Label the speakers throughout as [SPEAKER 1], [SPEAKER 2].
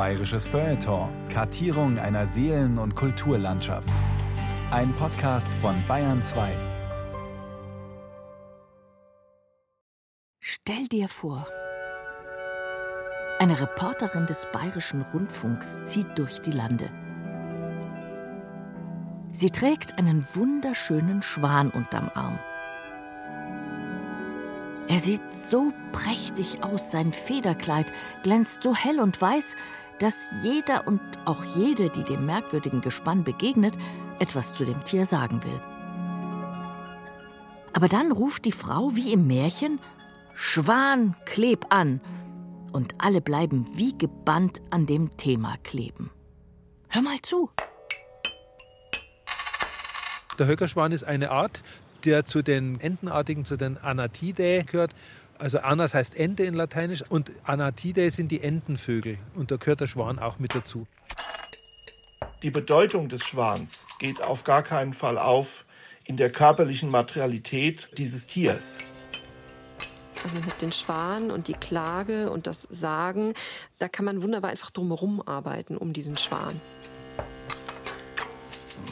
[SPEAKER 1] Bayerisches Feuilleton. Kartierung einer Seelen- und Kulturlandschaft. Ein Podcast von Bayern 2.
[SPEAKER 2] Stell dir vor, eine Reporterin des Bayerischen Rundfunks zieht durch die Lande. Sie trägt einen wunderschönen Schwan unterm Arm. Er sieht so prächtig aus, sein Federkleid glänzt so hell und weiß, dass jeder und auch jede, die dem merkwürdigen Gespann begegnet, etwas zu dem Tier sagen will. Aber dann ruft die Frau wie im Märchen Schwan, kleb an! Und alle bleiben wie gebannt an dem Thema kleben. Hör mal zu.
[SPEAKER 3] Der Höckerschwan ist eine Art, der zu den Entenartigen, zu den Anatidae gehört. Also Anas heißt Ente in Lateinisch und Anatidae sind die Entenvögel und da gehört der Schwan auch mit dazu.
[SPEAKER 4] Die Bedeutung des Schwans geht auf gar keinen Fall auf in der körperlichen Materialität dieses Tiers.
[SPEAKER 5] Also man hat den Schwan und die Klage und das Sagen. Da kann man wunderbar einfach drumherum arbeiten um diesen Schwan.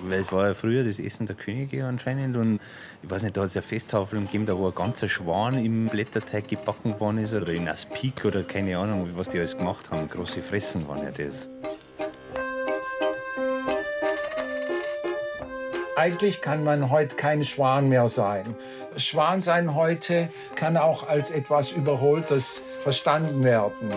[SPEAKER 6] Weil es war ja früher das Essen der Könige anscheinend und ich weiß nicht, da hat es ja Festtafeln gegeben, da wo ein ganzer Schwan im Blätterteig gebacken worden ist oder in Aspik oder keine Ahnung, was die alles gemacht haben. Große Fressen waren ja das.
[SPEAKER 7] Eigentlich kann man heute kein Schwan mehr sein. Schwan sein heute kann auch als etwas Überholtes verstanden werden.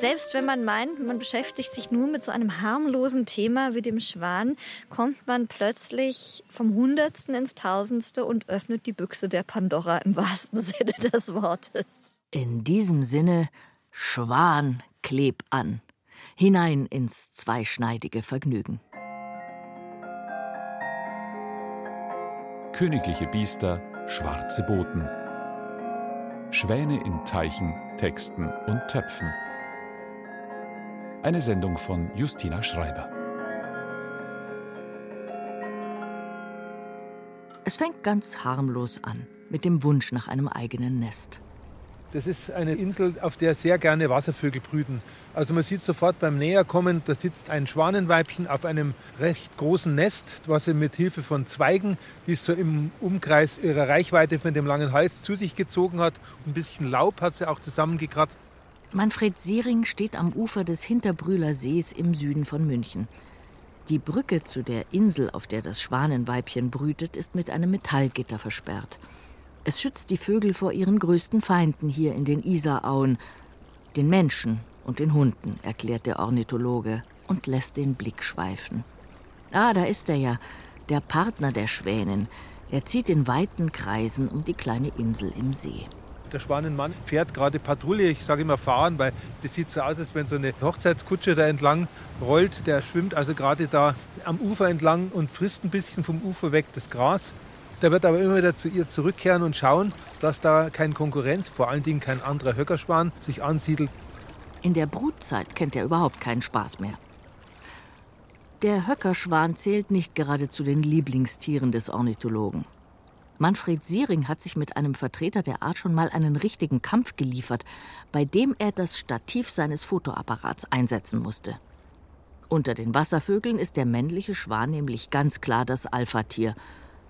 [SPEAKER 8] Selbst wenn man meint, man beschäftigt sich nur mit so einem harmlosen Thema wie dem Schwan, kommt man plötzlich vom Hundertsten ins Tausendste und öffnet die Büchse der Pandora im wahrsten Sinne des Wortes.
[SPEAKER 2] In diesem Sinne, Schwan, kleb an. Hinein ins zweischneidige Vergnügen.
[SPEAKER 9] Königliche Biester, schwarze Boten. Schwäne in Teichen, Texten und Töpfen. Eine Sendung von Justina Schreiber.
[SPEAKER 2] Es fängt ganz harmlos an, mit dem Wunsch nach einem eigenen Nest.
[SPEAKER 3] Das ist eine Insel, auf der sehr gerne Wasservögel brüten. Also man sieht sofort beim Näherkommen, da sitzt ein Schwanenweibchen auf einem recht großen Nest, was sie mit Hilfe von Zweigen, die es so im Umkreis ihrer Reichweite von dem langen Hals zu sich gezogen hat, ein bisschen Laub hat sie auch zusammengekratzt.
[SPEAKER 2] Manfred Siering steht am Ufer des Hinterbrühler Sees im Süden von München. Die Brücke zu der Insel, auf der das Schwanenweibchen brütet, ist mit einem Metallgitter versperrt. Es schützt die Vögel vor ihren größten Feinden hier in den Isarauen, den Menschen und den Hunden, erklärt der Ornithologe und lässt den Blick schweifen. Ah, da ist er ja, der Partner der Schwänin. Er zieht in weiten Kreisen um die kleine Insel im See.
[SPEAKER 3] Der Schwanenmann fährt gerade Patrouille, ich sage immer fahren, weil das sieht so aus, als wenn so eine Hochzeitskutsche da entlang rollt. Der schwimmt also gerade da am Ufer entlang und frisst ein bisschen vom Ufer weg das Gras. Der wird aber immer wieder zu ihr zurückkehren und schauen, dass da keine Konkurrenz, vor allen Dingen kein anderer Höckerschwan, sich ansiedelt.
[SPEAKER 2] In der Brutzeit kennt er überhaupt keinen Spaß mehr. Der Höckerschwan zählt nicht gerade zu den Lieblingstieren des Ornithologen. Manfred Siering hat sich mit einem Vertreter der Art schon mal einen richtigen Kampf geliefert, bei dem er das Stativ seines Fotoapparats einsetzen musste. Unter den Wasservögeln ist der männliche Schwan nämlich ganz klar das Alphatier,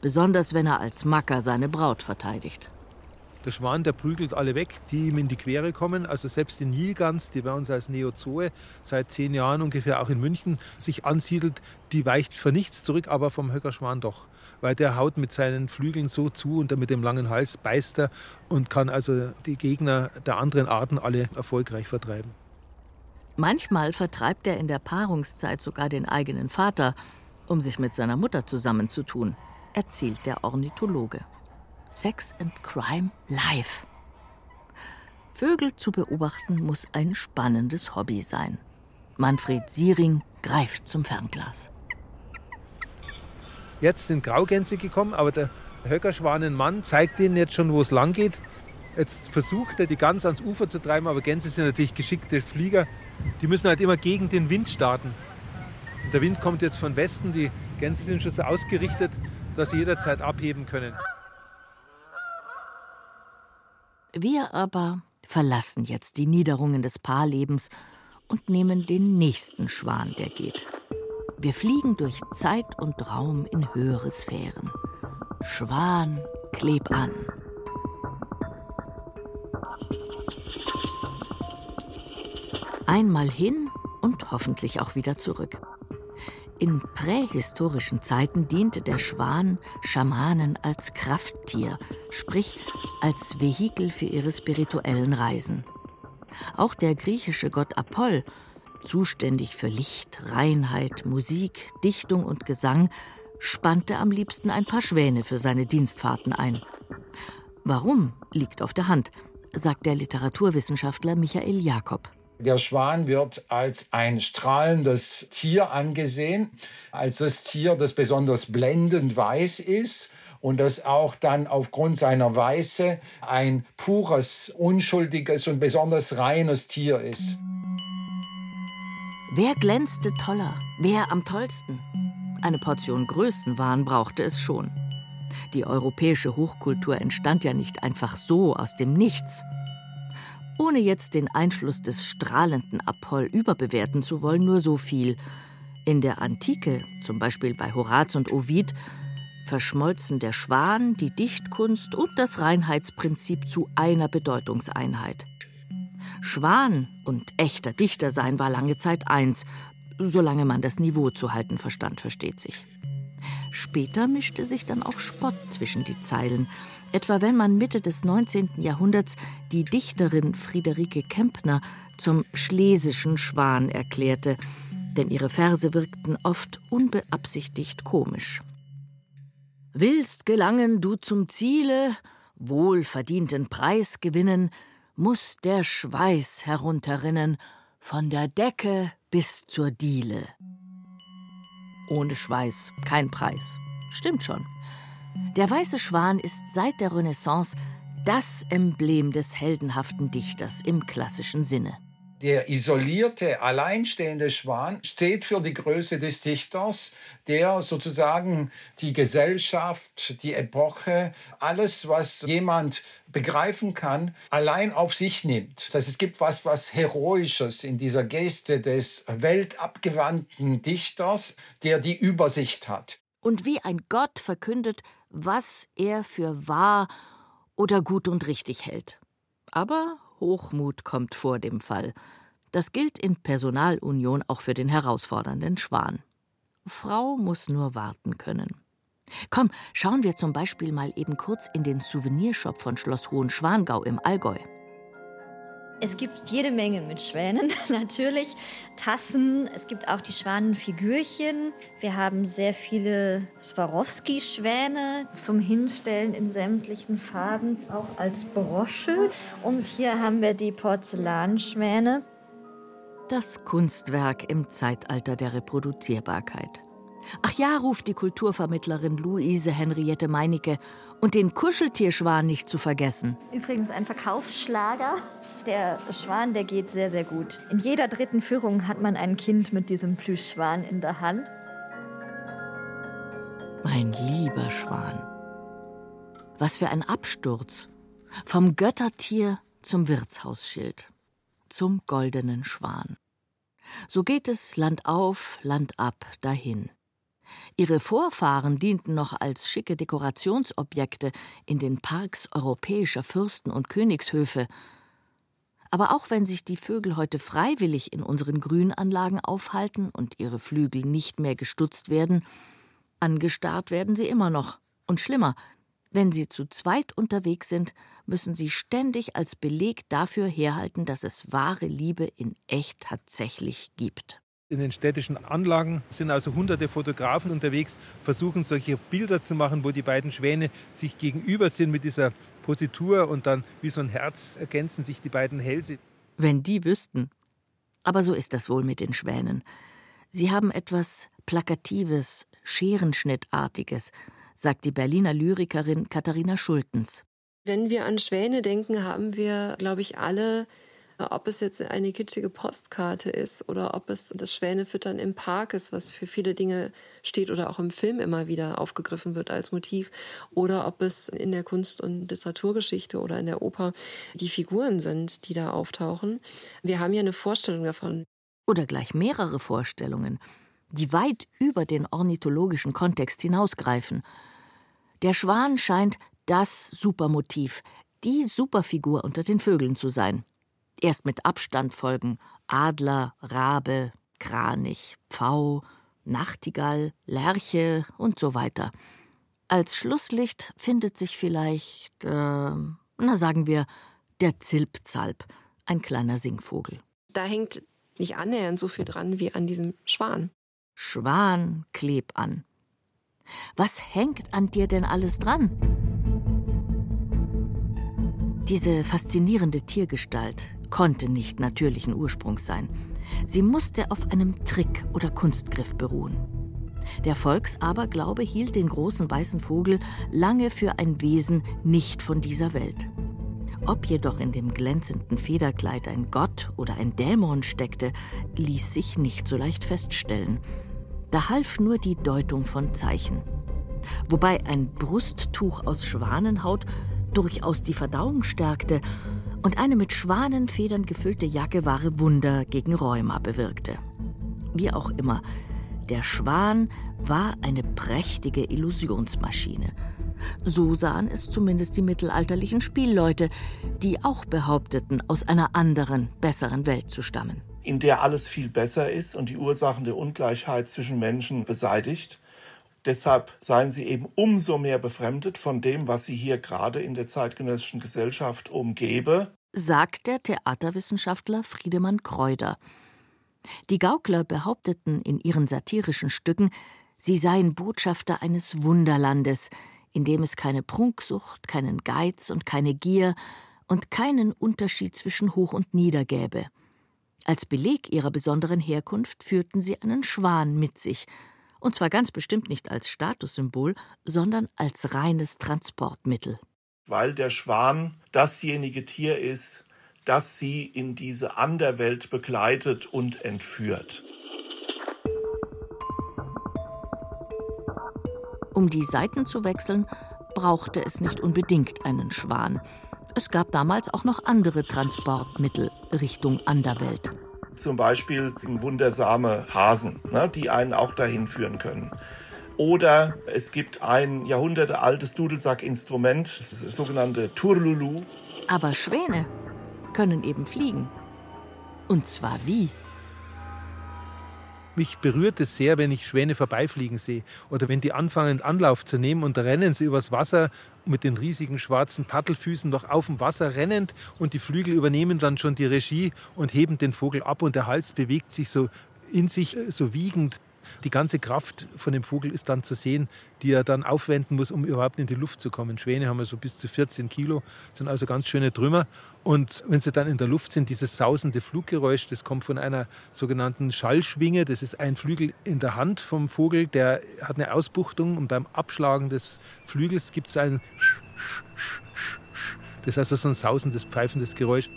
[SPEAKER 2] besonders wenn er als Macker seine Braut verteidigt.
[SPEAKER 3] Der Schwan, der prügelt alle weg, die ihm in die Quere kommen. Also selbst die Nilgans, die bei uns als Neozoe seit zehn Jahren ungefähr auch in München sich ansiedelt, die weicht für nichts zurück, aber vom Höckerschwan doch. Weil der haut mit seinen Flügeln so zu und mit dem langen Hals beißt er und kann also die Gegner der anderen Arten alle erfolgreich vertreiben.
[SPEAKER 2] Manchmal vertreibt er in der Paarungszeit sogar den eigenen Vater, um sich mit seiner Mutter zusammenzutun erzählt der Ornithologe. Sex and Crime live. Vögel zu beobachten muss ein spannendes Hobby sein. Manfred Siering greift zum Fernglas.
[SPEAKER 3] Jetzt sind Graugänse gekommen, aber der Höckerschwanenmann zeigt ihnen jetzt schon, wo es lang geht. Jetzt versucht er, die Gans ans Ufer zu treiben, aber Gänse sind natürlich geschickte Flieger. Die müssen halt immer gegen den Wind starten. Der Wind kommt jetzt von Westen, die Gänse sind schon so ausgerichtet, dass sie jederzeit abheben können.
[SPEAKER 2] Wir aber verlassen jetzt die Niederungen des Paarlebens und nehmen den nächsten Schwan, der geht. Wir fliegen durch Zeit und Raum in höhere Sphären. Schwan, kleb an. Einmal hin und hoffentlich auch wieder zurück. In prähistorischen Zeiten diente der Schwan Schamanen als Krafttier, sprich als Vehikel für ihre spirituellen Reisen. Auch der griechische Gott Apoll, zuständig für Licht, Reinheit, Musik, Dichtung und Gesang, spannte am liebsten ein paar Schwäne für seine Dienstfahrten ein. Warum liegt auf der Hand, sagt der Literaturwissenschaftler Michael Jakob.
[SPEAKER 7] Der Schwan wird als ein strahlendes Tier angesehen, als das Tier, das besonders blendend weiß ist und das auch dann aufgrund seiner Weiße ein pures, unschuldiges und besonders reines Tier ist.
[SPEAKER 2] Wer glänzte toller? Wer am tollsten? Eine Portion Größenwahn brauchte es schon. Die europäische Hochkultur entstand ja nicht einfach so aus dem Nichts. Ohne jetzt den Einfluss des strahlenden Apoll überbewerten zu wollen, nur so viel. In der Antike, zum Beispiel bei Horaz und Ovid, verschmolzen der Schwan, die Dichtkunst und das Reinheitsprinzip zu einer Bedeutungseinheit. Schwan und echter Dichter sein war lange Zeit eins, solange man das Niveau zu halten verstand, versteht sich. Später mischte sich dann auch Spott zwischen die Zeilen, Etwa wenn man Mitte des 19. Jahrhunderts die Dichterin Friederike Kempner zum schlesischen Schwan erklärte, denn ihre Verse wirkten oft unbeabsichtigt komisch. Willst gelangen du zum Ziele, wohlverdienten Preis gewinnen, muss der Schweiß herunterrinnen, von der Decke bis zur Diele. Ohne Schweiß kein Preis. Stimmt schon. Der weiße Schwan ist seit der Renaissance das Emblem des heldenhaften Dichters im klassischen Sinne.
[SPEAKER 7] Der isolierte, alleinstehende Schwan steht für die Größe des Dichters, der sozusagen die Gesellschaft, die Epoche, alles, was jemand begreifen kann, allein auf sich nimmt. Das heißt, es gibt was, was Heroisches in dieser Geste des weltabgewandten Dichters, der die Übersicht hat.
[SPEAKER 2] Und wie ein Gott verkündet, was er für wahr oder gut und richtig hält. Aber Hochmut kommt vor dem Fall. Das gilt in Personalunion auch für den herausfordernden Schwan. Frau muss nur warten können. Komm, schauen wir zum Beispiel mal eben kurz in den Souvenirshop von Schloss Hohenschwangau im Allgäu.
[SPEAKER 8] Es gibt jede Menge mit Schwänen, natürlich. Tassen, es gibt auch die Schwanenfigürchen. Wir haben sehr viele Swarovski-Schwäne zum Hinstellen in sämtlichen Farben, auch als Brosche. Und hier haben wir die Porzellanschwäne.
[SPEAKER 2] Das Kunstwerk im Zeitalter der Reproduzierbarkeit. Ach ja, ruft die Kulturvermittlerin Luise Henriette Meinecke. Und den Kuscheltierschwan nicht zu vergessen.
[SPEAKER 8] Übrigens ein Verkaufsschlager. Der Schwan, der geht sehr, sehr gut. In jeder dritten Führung hat man ein Kind mit diesem Plüschschwan in der Hand.
[SPEAKER 2] Mein lieber Schwan. Was für ein Absturz. Vom Göttertier zum Wirtshausschild. Zum goldenen Schwan. So geht es Land auf, Land ab dahin. Ihre Vorfahren dienten noch als schicke Dekorationsobjekte in den Parks europäischer Fürsten und Königshöfe. Aber auch wenn sich die Vögel heute freiwillig in unseren Grünanlagen aufhalten und ihre Flügel nicht mehr gestutzt werden, angestarrt werden sie immer noch. Und schlimmer, wenn sie zu zweit unterwegs sind, müssen sie ständig als Beleg dafür herhalten, dass es wahre Liebe in echt tatsächlich gibt.
[SPEAKER 3] In den städtischen Anlagen sind also hunderte Fotografen unterwegs, versuchen solche Bilder zu machen, wo die beiden Schwäne sich gegenüber sind mit dieser Positur und dann wie so ein Herz ergänzen sich die beiden Hälse.
[SPEAKER 2] Wenn die wüssten. Aber so ist das wohl mit den Schwänen. Sie haben etwas Plakatives, Scherenschnittartiges, sagt die Berliner Lyrikerin Katharina Schultens.
[SPEAKER 5] Wenn wir an Schwäne denken, haben wir, glaube ich, alle ob es jetzt eine kitschige Postkarte ist oder ob es das Schwänefüttern im Park ist, was für viele Dinge steht oder auch im Film immer wieder aufgegriffen wird als Motiv, oder ob es in der Kunst- und Literaturgeschichte oder in der Oper die Figuren sind, die da auftauchen. Wir haben ja eine Vorstellung davon,
[SPEAKER 2] Oder gleich mehrere Vorstellungen, die weit über den ornithologischen Kontext hinausgreifen. Der Schwan scheint das Supermotiv, die Superfigur unter den Vögeln zu sein. Erst mit Abstand folgen Adler, Rabe, Kranich, Pfau, Nachtigall, Lerche und so weiter. Als Schlusslicht findet sich vielleicht, äh, na sagen wir, der Zilpzalp, ein kleiner Singvogel.
[SPEAKER 5] Da hängt nicht annähernd so viel dran wie an diesem Schwan.
[SPEAKER 2] Schwan, kleb an. Was hängt an dir denn alles dran? Diese faszinierende Tiergestalt konnte nicht natürlichen Ursprungs sein. Sie musste auf einem Trick oder Kunstgriff beruhen. Der Volksaberglaube hielt den großen weißen Vogel lange für ein Wesen nicht von dieser Welt. Ob jedoch in dem glänzenden Federkleid ein Gott oder ein Dämon steckte, ließ sich nicht so leicht feststellen. Da half nur die Deutung von Zeichen. Wobei ein Brusttuch aus Schwanenhaut durchaus die Verdauung stärkte und eine mit Schwanenfedern gefüllte Jacke wahre Wunder gegen Rheuma bewirkte. Wie auch immer, der Schwan war eine prächtige Illusionsmaschine. So sahen es zumindest die mittelalterlichen Spielleute, die auch behaupteten, aus einer anderen, besseren Welt zu stammen.
[SPEAKER 4] In der alles viel besser ist und die Ursachen der Ungleichheit zwischen Menschen beseitigt. Deshalb seien sie eben umso mehr befremdet von dem, was sie hier gerade in der zeitgenössischen Gesellschaft umgebe,
[SPEAKER 2] sagt der Theaterwissenschaftler Friedemann Kreuder. Die Gaukler behaupteten in ihren satirischen Stücken, sie seien Botschafter eines Wunderlandes, in dem es keine Prunksucht, keinen Geiz und keine Gier und keinen Unterschied zwischen Hoch und Nieder gäbe. Als Beleg ihrer besonderen Herkunft führten sie einen Schwan mit sich, und zwar ganz bestimmt nicht als Statussymbol, sondern als reines Transportmittel.
[SPEAKER 4] Weil der Schwan dasjenige Tier ist, das sie in diese Anderwelt begleitet und entführt.
[SPEAKER 2] Um die Seiten zu wechseln, brauchte es nicht unbedingt einen Schwan. Es gab damals auch noch andere Transportmittel Richtung Anderwelt.
[SPEAKER 4] Zum Beispiel wundersame Hasen, ne, die einen auch dahin führen können. Oder es gibt ein jahrhundertealtes Dudelsackinstrument, das ist das sogenannte Turlulu.
[SPEAKER 2] Aber Schwäne können eben fliegen. Und zwar wie?
[SPEAKER 3] Mich berührt es sehr, wenn ich Schwäne vorbeifliegen sehe oder wenn die anfangen, Anlauf zu nehmen und da rennen sie übers Wasser mit den riesigen schwarzen Paddelfüßen noch auf dem Wasser rennend und die Flügel übernehmen dann schon die Regie und heben den Vogel ab und der Hals bewegt sich so in sich äh, so wiegend. Die ganze Kraft von dem Vogel ist dann zu sehen, die er dann aufwenden muss, um überhaupt in die Luft zu kommen. Schwäne haben ja so bis zu 14 Kilo, sind also ganz schöne Trümmer. Und wenn sie dann in der Luft sind, dieses sausende Fluggeräusch, das kommt von einer sogenannten Schallschwinge. Das ist ein Flügel in der Hand vom Vogel, der hat eine Ausbuchtung und beim Abschlagen des Flügels gibt es ein das ist also so ein sausendes, pfeifendes Geräusch.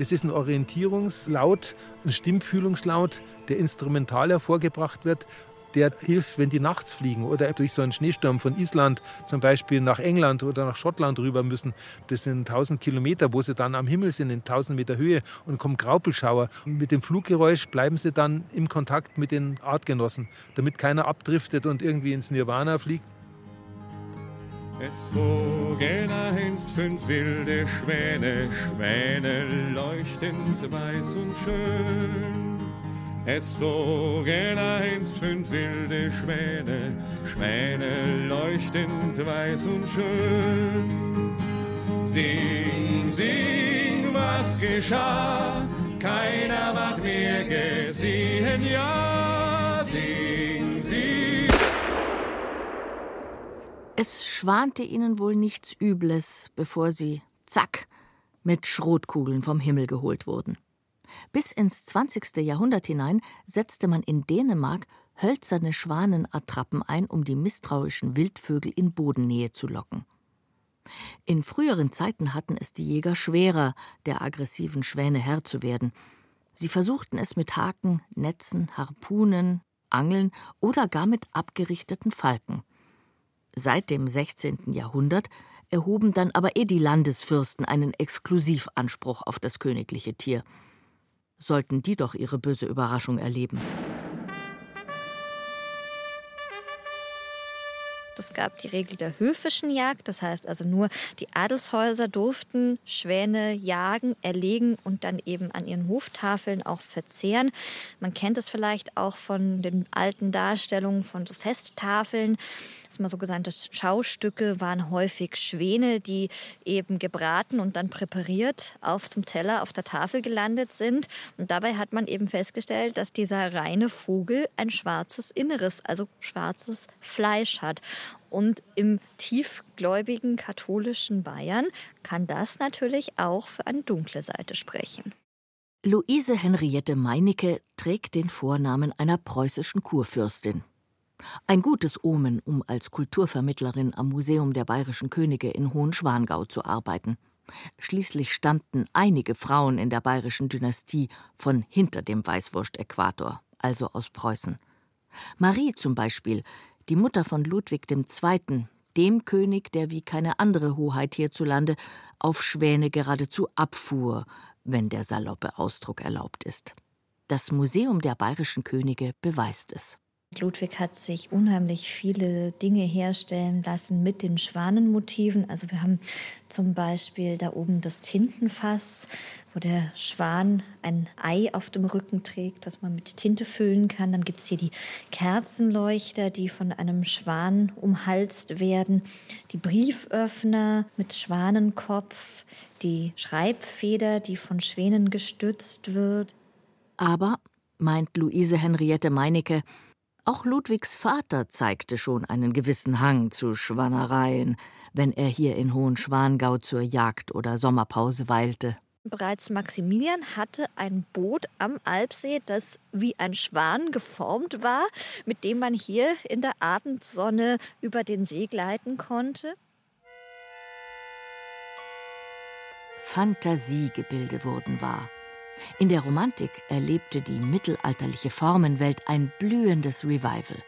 [SPEAKER 3] Das ist ein Orientierungslaut, ein Stimmfühlungslaut, der instrumental hervorgebracht wird. Der hilft, wenn die nachts fliegen oder durch so einen Schneesturm von Island zum Beispiel nach England oder nach Schottland rüber müssen. Das sind 1000 Kilometer, wo sie dann am Himmel sind, in 1000 Meter Höhe und kommen Graupelschauer. Mit dem Fluggeräusch bleiben sie dann im Kontakt mit den Artgenossen, damit keiner abdriftet und irgendwie ins Nirvana fliegt.
[SPEAKER 10] Es zogen einst fünf wilde Schwäne, Schwäne leuchtend weiß und schön. Es zogen einst fünf wilde Schwäne, Schwäne leuchtend weiß und schön. Sing, sing, was geschah, keiner ward mehr gesehen, ja, sing.
[SPEAKER 2] Es schwante ihnen wohl nichts Übles, bevor sie, zack, mit Schrotkugeln vom Himmel geholt wurden. Bis ins 20. Jahrhundert hinein setzte man in Dänemark hölzerne Schwanenattrappen ein, um die misstrauischen Wildvögel in Bodennähe zu locken. In früheren Zeiten hatten es die Jäger schwerer, der aggressiven Schwäne Herr zu werden. Sie versuchten es mit Haken, Netzen, Harpunen, Angeln oder gar mit abgerichteten Falken. Seit dem 16. Jahrhundert erhoben dann aber eh die Landesfürsten einen Exklusivanspruch auf das königliche Tier. Sollten die doch ihre böse Überraschung erleben.
[SPEAKER 8] Es gab die Regel der höfischen Jagd, das heißt also nur die Adelshäuser durften Schwäne jagen, erlegen und dann eben an ihren Hoftafeln auch verzehren. Man kennt es vielleicht auch von den alten Darstellungen von so Festtafeln. Das mal sogenannte Schaustücke waren häufig Schwäne, die eben gebraten und dann präpariert auf dem Teller auf der Tafel gelandet sind. Und dabei hat man eben festgestellt, dass dieser reine Vogel ein schwarzes Inneres, also schwarzes Fleisch hat. Und im tiefgläubigen katholischen Bayern kann das natürlich auch für eine dunkle Seite sprechen.
[SPEAKER 2] Luise Henriette Meinecke trägt den Vornamen einer preußischen Kurfürstin. Ein gutes Omen, um als Kulturvermittlerin am Museum der Bayerischen Könige in Hohenschwangau zu arbeiten. Schließlich stammten einige Frauen in der bayerischen Dynastie von hinter dem Weißwurst-Äquator, also aus Preußen. Marie zum Beispiel die Mutter von Ludwig II., dem König, der wie keine andere Hoheit hierzulande auf Schwäne geradezu abfuhr, wenn der saloppe Ausdruck erlaubt ist. Das Museum der bayerischen Könige beweist es.
[SPEAKER 8] Ludwig hat sich unheimlich viele Dinge herstellen lassen mit den Schwanenmotiven. Also wir haben zum Beispiel da oben das Tintenfass, wo der Schwan ein Ei auf dem Rücken trägt, das man mit Tinte füllen kann. Dann gibt es hier die Kerzenleuchter, die von einem Schwan umhalst werden, die Brieföffner mit Schwanenkopf, die Schreibfeder, die von Schwänen gestützt wird.
[SPEAKER 2] Aber, meint Luise Henriette Meinecke, auch Ludwigs Vater zeigte schon einen gewissen Hang zu Schwannereien, wenn er hier in Hohenschwangau zur Jagd oder Sommerpause weilte.
[SPEAKER 8] Bereits Maximilian hatte ein Boot am Alpsee, das wie ein Schwan geformt war, mit dem man hier in der Abendsonne über den See gleiten konnte.
[SPEAKER 2] Fantasiegebilde wurden wahr. In der Romantik erlebte die mittelalterliche Formenwelt ein blühendes Revival.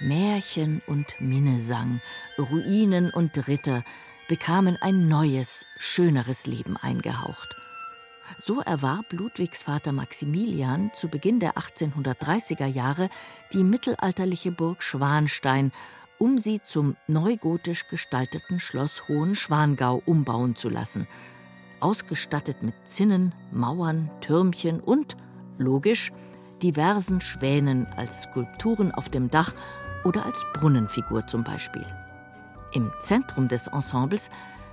[SPEAKER 2] Märchen und Minnesang, Ruinen und Ritter bekamen ein neues, schöneres Leben eingehaucht. So erwarb Ludwigs Vater Maximilian zu Beginn der 1830er Jahre die mittelalterliche Burg Schwanstein, um sie zum neugotisch gestalteten Schloss Hohenschwangau umbauen zu lassen – ausgestattet mit Zinnen, Mauern, Türmchen und, logisch, diversen Schwänen als Skulpturen auf dem Dach oder als Brunnenfigur zum Beispiel. Im Zentrum des Ensembles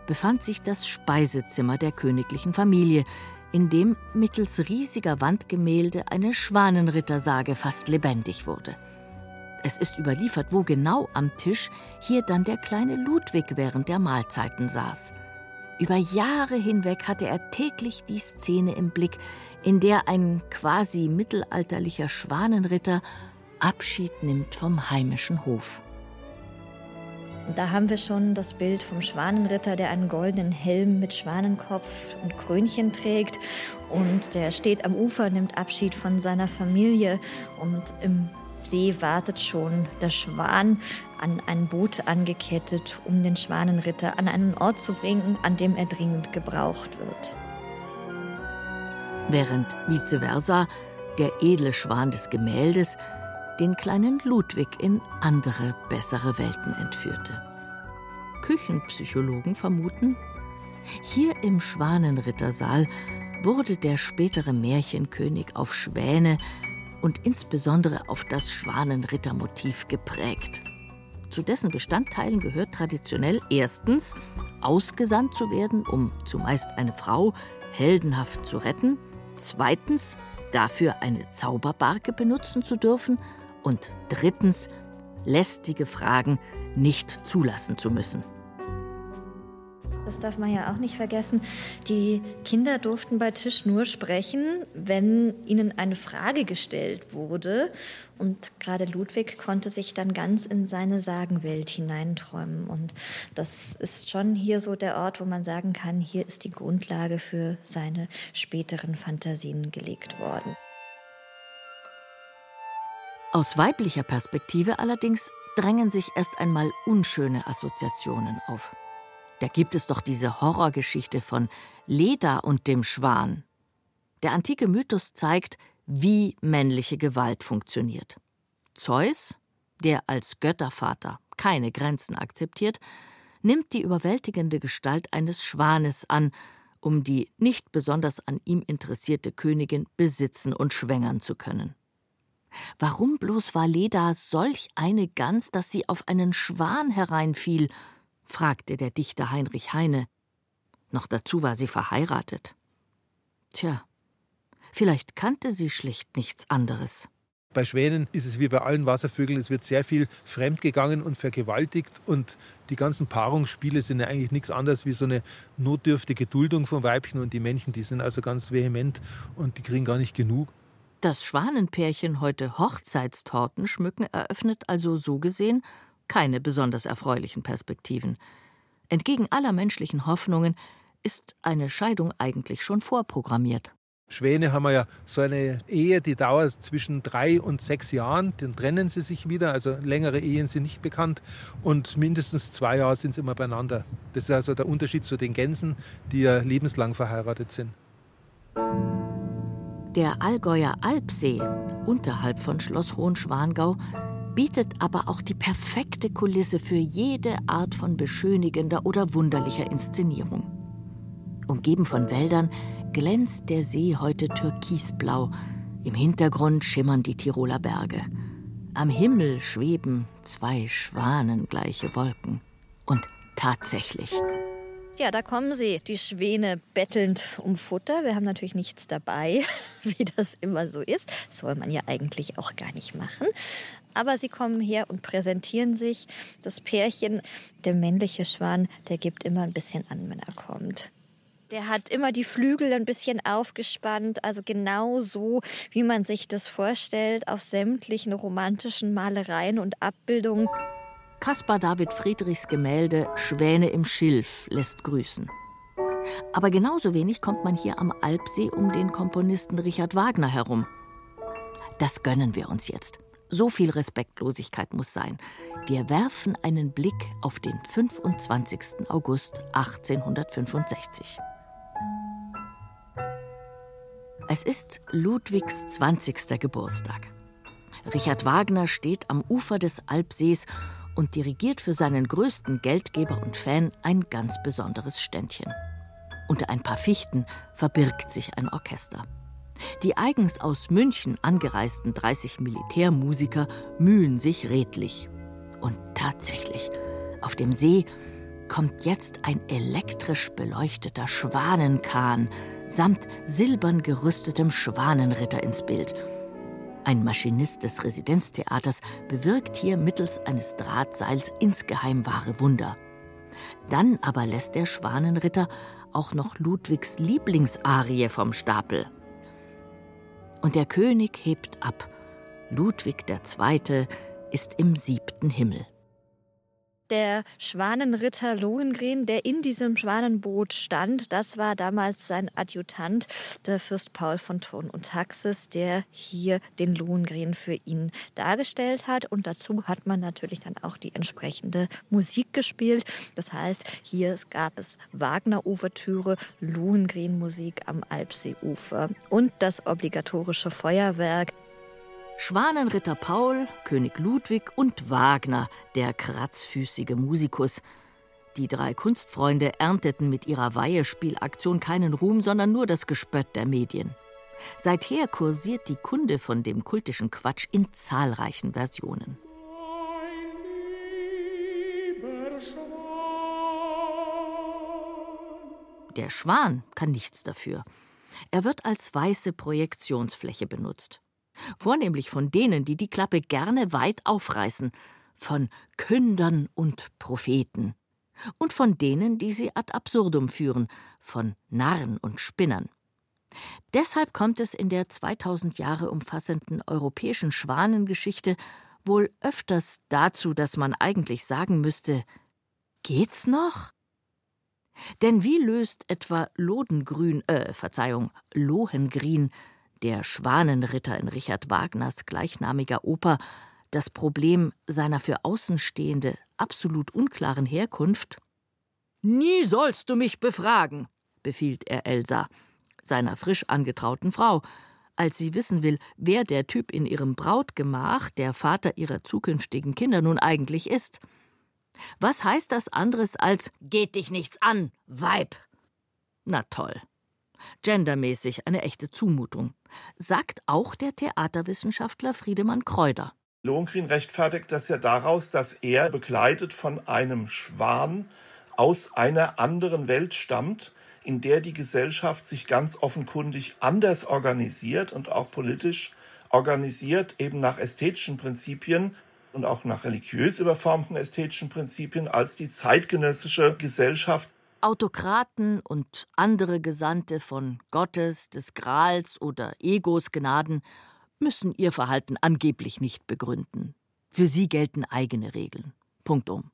[SPEAKER 2] befand sich das Speisezimmer der königlichen Familie, in dem mittels riesiger Wandgemälde eine Schwanenrittersage fast lebendig wurde. Es ist überliefert, wo genau am Tisch hier dann der kleine Ludwig während der Mahlzeiten saß. Über Jahre hinweg hatte er täglich die Szene im Blick, in der ein quasi mittelalterlicher Schwanenritter Abschied nimmt vom heimischen Hof.
[SPEAKER 8] Da haben wir schon das Bild vom Schwanenritter, der einen goldenen Helm mit Schwanenkopf und Krönchen trägt. Und der steht am Ufer, nimmt Abschied von seiner Familie. Und im See wartet schon der Schwan an ein Boot angekettet, um den Schwanenritter an einen Ort zu bringen, an dem er dringend gebraucht wird.
[SPEAKER 2] Während vice versa der edle Schwan des Gemäldes den kleinen Ludwig in andere, bessere Welten entführte. Küchenpsychologen vermuten, hier im Schwanenrittersaal wurde der spätere Märchenkönig auf Schwäne und insbesondere auf das Schwanenrittermotiv geprägt. Zu dessen Bestandteilen gehört traditionell erstens, ausgesandt zu werden, um zumeist eine Frau heldenhaft zu retten, zweitens, dafür eine Zauberbarke benutzen zu dürfen und drittens, lästige Fragen nicht zulassen zu müssen.
[SPEAKER 8] Das darf man ja auch nicht vergessen. Die Kinder durften bei Tisch nur sprechen, wenn ihnen eine Frage gestellt wurde. Und gerade Ludwig konnte sich dann ganz in seine Sagenwelt hineinträumen. Und das ist schon hier so der Ort, wo man sagen kann, hier ist die Grundlage für seine späteren Fantasien gelegt worden.
[SPEAKER 2] Aus weiblicher Perspektive allerdings drängen sich erst einmal unschöne Assoziationen auf. Da gibt es doch diese Horrorgeschichte von Leda und dem Schwan. Der antike Mythos zeigt, wie männliche Gewalt funktioniert. Zeus, der als Göttervater keine Grenzen akzeptiert, nimmt die überwältigende Gestalt eines Schwanes an, um die nicht besonders an ihm interessierte Königin besitzen und schwängern zu können. Warum bloß war Leda solch eine Gans, dass sie auf einen Schwan hereinfiel? Fragte der Dichter Heinrich Heine. Noch dazu war sie verheiratet. Tja, vielleicht kannte sie schlicht nichts anderes.
[SPEAKER 3] Bei Schwänen ist es wie bei allen Wasservögeln, es wird sehr viel fremdgegangen und vergewaltigt und die ganzen Paarungsspiele sind ja eigentlich nichts anderes wie so eine notdürftige Duldung von Weibchen und die Männchen, die sind also ganz vehement und die kriegen gar nicht genug.
[SPEAKER 2] Das Schwanenpärchen heute Hochzeitstorten schmücken eröffnet also so gesehen keine besonders erfreulichen Perspektiven. Entgegen aller menschlichen Hoffnungen ist eine Scheidung eigentlich schon vorprogrammiert.
[SPEAKER 3] Schwäne haben ja so eine Ehe, die dauert zwischen drei und sechs Jahren. Dann trennen sie sich wieder. Also längere Ehen sind nicht bekannt. Und mindestens zwei Jahre sind sie immer beieinander. Das ist also der Unterschied zu den Gänsen, die ja lebenslang verheiratet sind.
[SPEAKER 2] Der Allgäuer Alpsee unterhalb von Schloss Hohenschwangau bietet aber auch die perfekte Kulisse für jede Art von beschönigender oder wunderlicher Inszenierung. Umgeben von Wäldern glänzt der See heute türkisblau, im Hintergrund schimmern die Tiroler Berge. Am Himmel schweben zwei schwanengleiche Wolken. Und tatsächlich,
[SPEAKER 8] ja, da kommen sie, die Schwäne bettelnd um Futter. Wir haben natürlich nichts dabei, wie das immer so ist. Das soll man ja eigentlich auch gar nicht machen. Aber sie kommen her und präsentieren sich. Das Pärchen, der männliche Schwan, der gibt immer ein bisschen an, wenn er kommt. Der hat immer die Flügel ein bisschen aufgespannt, also genau so, wie man sich das vorstellt, auf sämtlichen romantischen Malereien und Abbildungen.
[SPEAKER 2] Caspar David Friedrichs Gemälde Schwäne im Schilf lässt grüßen. Aber genauso wenig kommt man hier am Alpsee um den Komponisten Richard Wagner herum. Das gönnen wir uns jetzt. So viel Respektlosigkeit muss sein. Wir werfen einen Blick auf den 25. August 1865. Es ist Ludwigs 20. Geburtstag. Richard Wagner steht am Ufer des Alpsees und dirigiert für seinen größten Geldgeber und Fan ein ganz besonderes Ständchen. Unter ein paar Fichten verbirgt sich ein Orchester. Die eigens aus München angereisten 30 Militärmusiker mühen sich redlich. Und tatsächlich, auf dem See kommt jetzt ein elektrisch beleuchteter Schwanenkahn samt silbern gerüstetem Schwanenritter ins Bild – ein Maschinist des Residenztheaters bewirkt hier mittels eines Drahtseils insgeheim wahre Wunder. Dann aber lässt der Schwanenritter auch noch Ludwigs Lieblingsarie vom Stapel. Und der König hebt ab. Ludwig II. ist im siebten Himmel
[SPEAKER 8] der Schwanenritter Lohengrin, der in diesem Schwanenboot stand. Das war damals sein Adjutant, der Fürst Paul von Thurn und Taxis, der hier den Lohengrin für ihn dargestellt hat. Und dazu hat man natürlich dann auch die entsprechende Musik gespielt. Das heißt, hier gab es Wagner-Ouvertüre, Lohengrin-Musik am Alpseeufer und das obligatorische Feuerwerk.
[SPEAKER 2] Schwanenritter Paul, König Ludwig und Wagner, der kratzfüßige Musikus. Die drei Kunstfreunde ernteten mit ihrer Weihespielaktion keinen Ruhm, sondern nur das Gespött der Medien. Seither kursiert die Kunde von dem kultischen Quatsch in zahlreichen Versionen. Der Schwan kann nichts dafür. Er wird als weiße Projektionsfläche benutzt. Vornehmlich von denen, die die Klappe gerne weit aufreißen, von Kündern und Propheten. Und von denen, die sie ad absurdum führen, von Narren und Spinnern. Deshalb kommt es in der 2000 Jahre umfassenden europäischen Schwanengeschichte wohl öfters dazu, dass man eigentlich sagen müsste: Geht's noch? Denn wie löst etwa Lodengrün, äh, Verzeihung, Lohengrin der Schwanenritter in Richard Wagners gleichnamiger Oper Das Problem seiner für Außenstehende absolut unklaren Herkunft Nie sollst du mich befragen, befiehlt er Elsa, seiner frisch angetrauten Frau, als sie wissen will, wer der Typ in ihrem Brautgemach, der Vater ihrer zukünftigen Kinder, nun eigentlich ist. Was heißt das anderes als Geht dich nichts an, Weib? Na toll. Gendermäßig eine echte Zumutung. Sagt auch der Theaterwissenschaftler Friedemann Kräuter.
[SPEAKER 4] Lohengrin rechtfertigt das ja daraus, dass er begleitet von einem Schwan aus einer anderen Welt stammt, in der die Gesellschaft sich ganz offenkundig anders organisiert und auch politisch organisiert, eben nach ästhetischen Prinzipien und auch nach religiös überformten ästhetischen Prinzipien als die zeitgenössische Gesellschaft.
[SPEAKER 2] Autokraten und andere Gesandte von Gottes, des Grals oder Egos Gnaden müssen ihr Verhalten angeblich nicht begründen. Für sie gelten eigene Regeln. Punktum.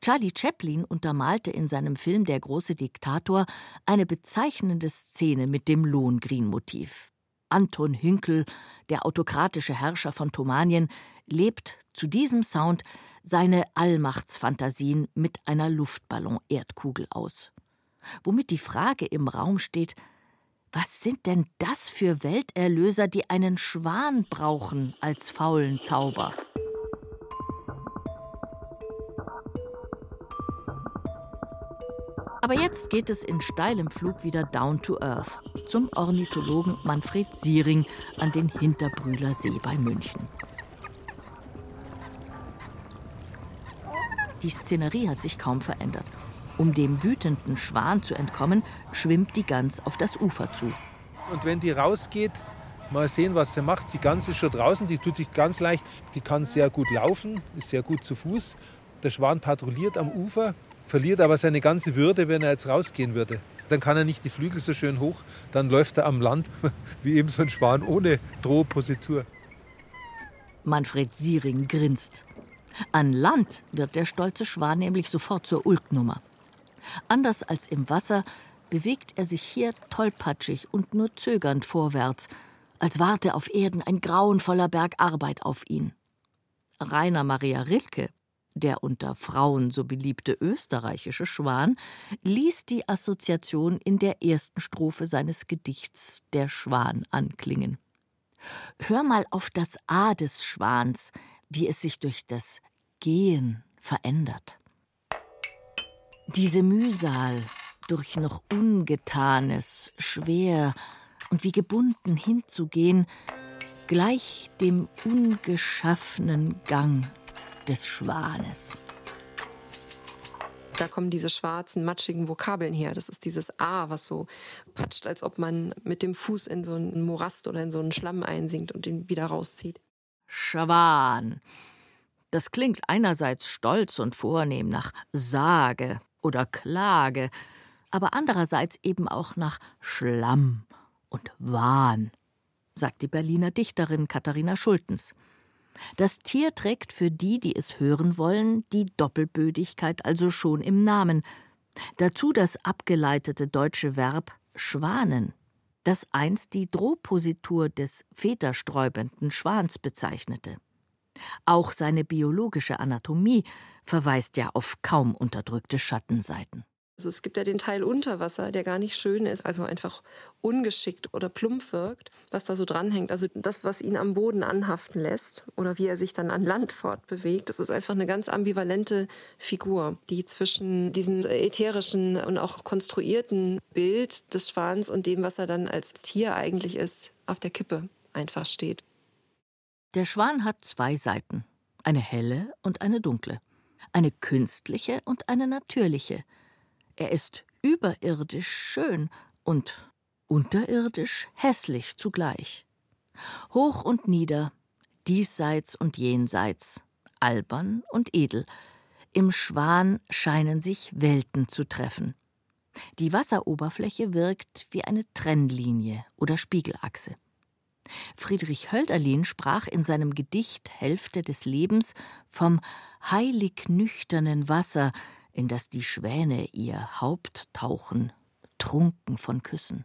[SPEAKER 2] Charlie Chaplin untermalte in seinem Film Der große Diktator eine bezeichnende Szene mit dem Lohengrin-Motiv. Anton Hünkel, der autokratische Herrscher von Thomanien, lebt zu diesem Sound seine Allmachtsfantasien mit einer Luftballon-Erdkugel aus. Womit die Frage im Raum steht: Was sind denn das für Welterlöser, die einen Schwan brauchen als faulen Zauber? Aber jetzt geht es in steilem Flug wieder down to earth zum Ornithologen Manfred Siering an den Hinterbrühler See bei München. Die Szenerie hat sich kaum verändert. Um dem wütenden Schwan zu entkommen, schwimmt die Gans auf das Ufer zu.
[SPEAKER 3] Und wenn die rausgeht, mal sehen, was sie macht. Die Gans ist schon draußen, die tut sich ganz leicht. Die kann sehr gut laufen, ist sehr gut zu Fuß. Der Schwan patrouilliert am Ufer verliert aber seine ganze Würde, wenn er jetzt rausgehen würde. Dann kann er nicht die Flügel so schön hoch, dann läuft er am Land wie eben so ein Schwan ohne Drohpositur.
[SPEAKER 2] Manfred Siering grinst. An Land wird der stolze Schwan nämlich sofort zur Ulknummer. Anders als im Wasser bewegt er sich hier tollpatschig und nur zögernd vorwärts, als warte auf Erden ein grauenvoller Berg Arbeit auf ihn. Rainer Maria Rilke der unter Frauen so beliebte österreichische Schwan, ließ die Assoziation in der ersten Strophe seines Gedichts Der Schwan anklingen. Hör mal auf das A des Schwans, wie es sich durch das Gehen verändert. Diese Mühsal durch noch Ungetanes, schwer und wie gebunden hinzugehen, gleich dem ungeschaffenen Gang des Schwanes.
[SPEAKER 5] Da kommen diese schwarzen, matschigen Vokabeln her. Das ist dieses A, was so patscht, als ob man mit dem Fuß in so einen Morast oder in so einen Schlamm einsinkt und den wieder rauszieht.
[SPEAKER 2] Schwan. Das klingt einerseits stolz und vornehm nach Sage oder Klage, aber andererseits eben auch nach Schlamm und Wahn, sagt die Berliner Dichterin Katharina Schultens. Das Tier trägt für die, die es hören wollen, die Doppelbödigkeit also schon im Namen. Dazu das abgeleitete deutsche Verb schwanen, das einst die Drohpositur des federsträubenden Schwans bezeichnete. Auch seine biologische Anatomie verweist ja auf kaum unterdrückte Schattenseiten.
[SPEAKER 5] Also es gibt ja den Teil unter Wasser, der gar nicht schön ist, also einfach ungeschickt oder plump wirkt, was da so dranhängt. Also das, was ihn am Boden anhaften lässt oder wie er sich dann an Land fortbewegt, das ist einfach eine ganz ambivalente Figur, die zwischen diesem ätherischen und auch konstruierten Bild des Schwans und dem, was er dann als Tier eigentlich ist, auf der Kippe einfach steht.
[SPEAKER 2] Der Schwan hat zwei Seiten, eine helle und eine dunkle, eine künstliche und eine natürliche – er ist überirdisch schön und unterirdisch hässlich zugleich. Hoch und nieder, diesseits und jenseits, albern und edel. Im Schwan scheinen sich Welten zu treffen. Die Wasseroberfläche wirkt wie eine Trennlinie oder Spiegelachse. Friedrich Hölderlin sprach in seinem Gedicht Hälfte des Lebens vom heilig nüchternen Wasser, in das die Schwäne ihr Haupt tauchen, trunken von Küssen.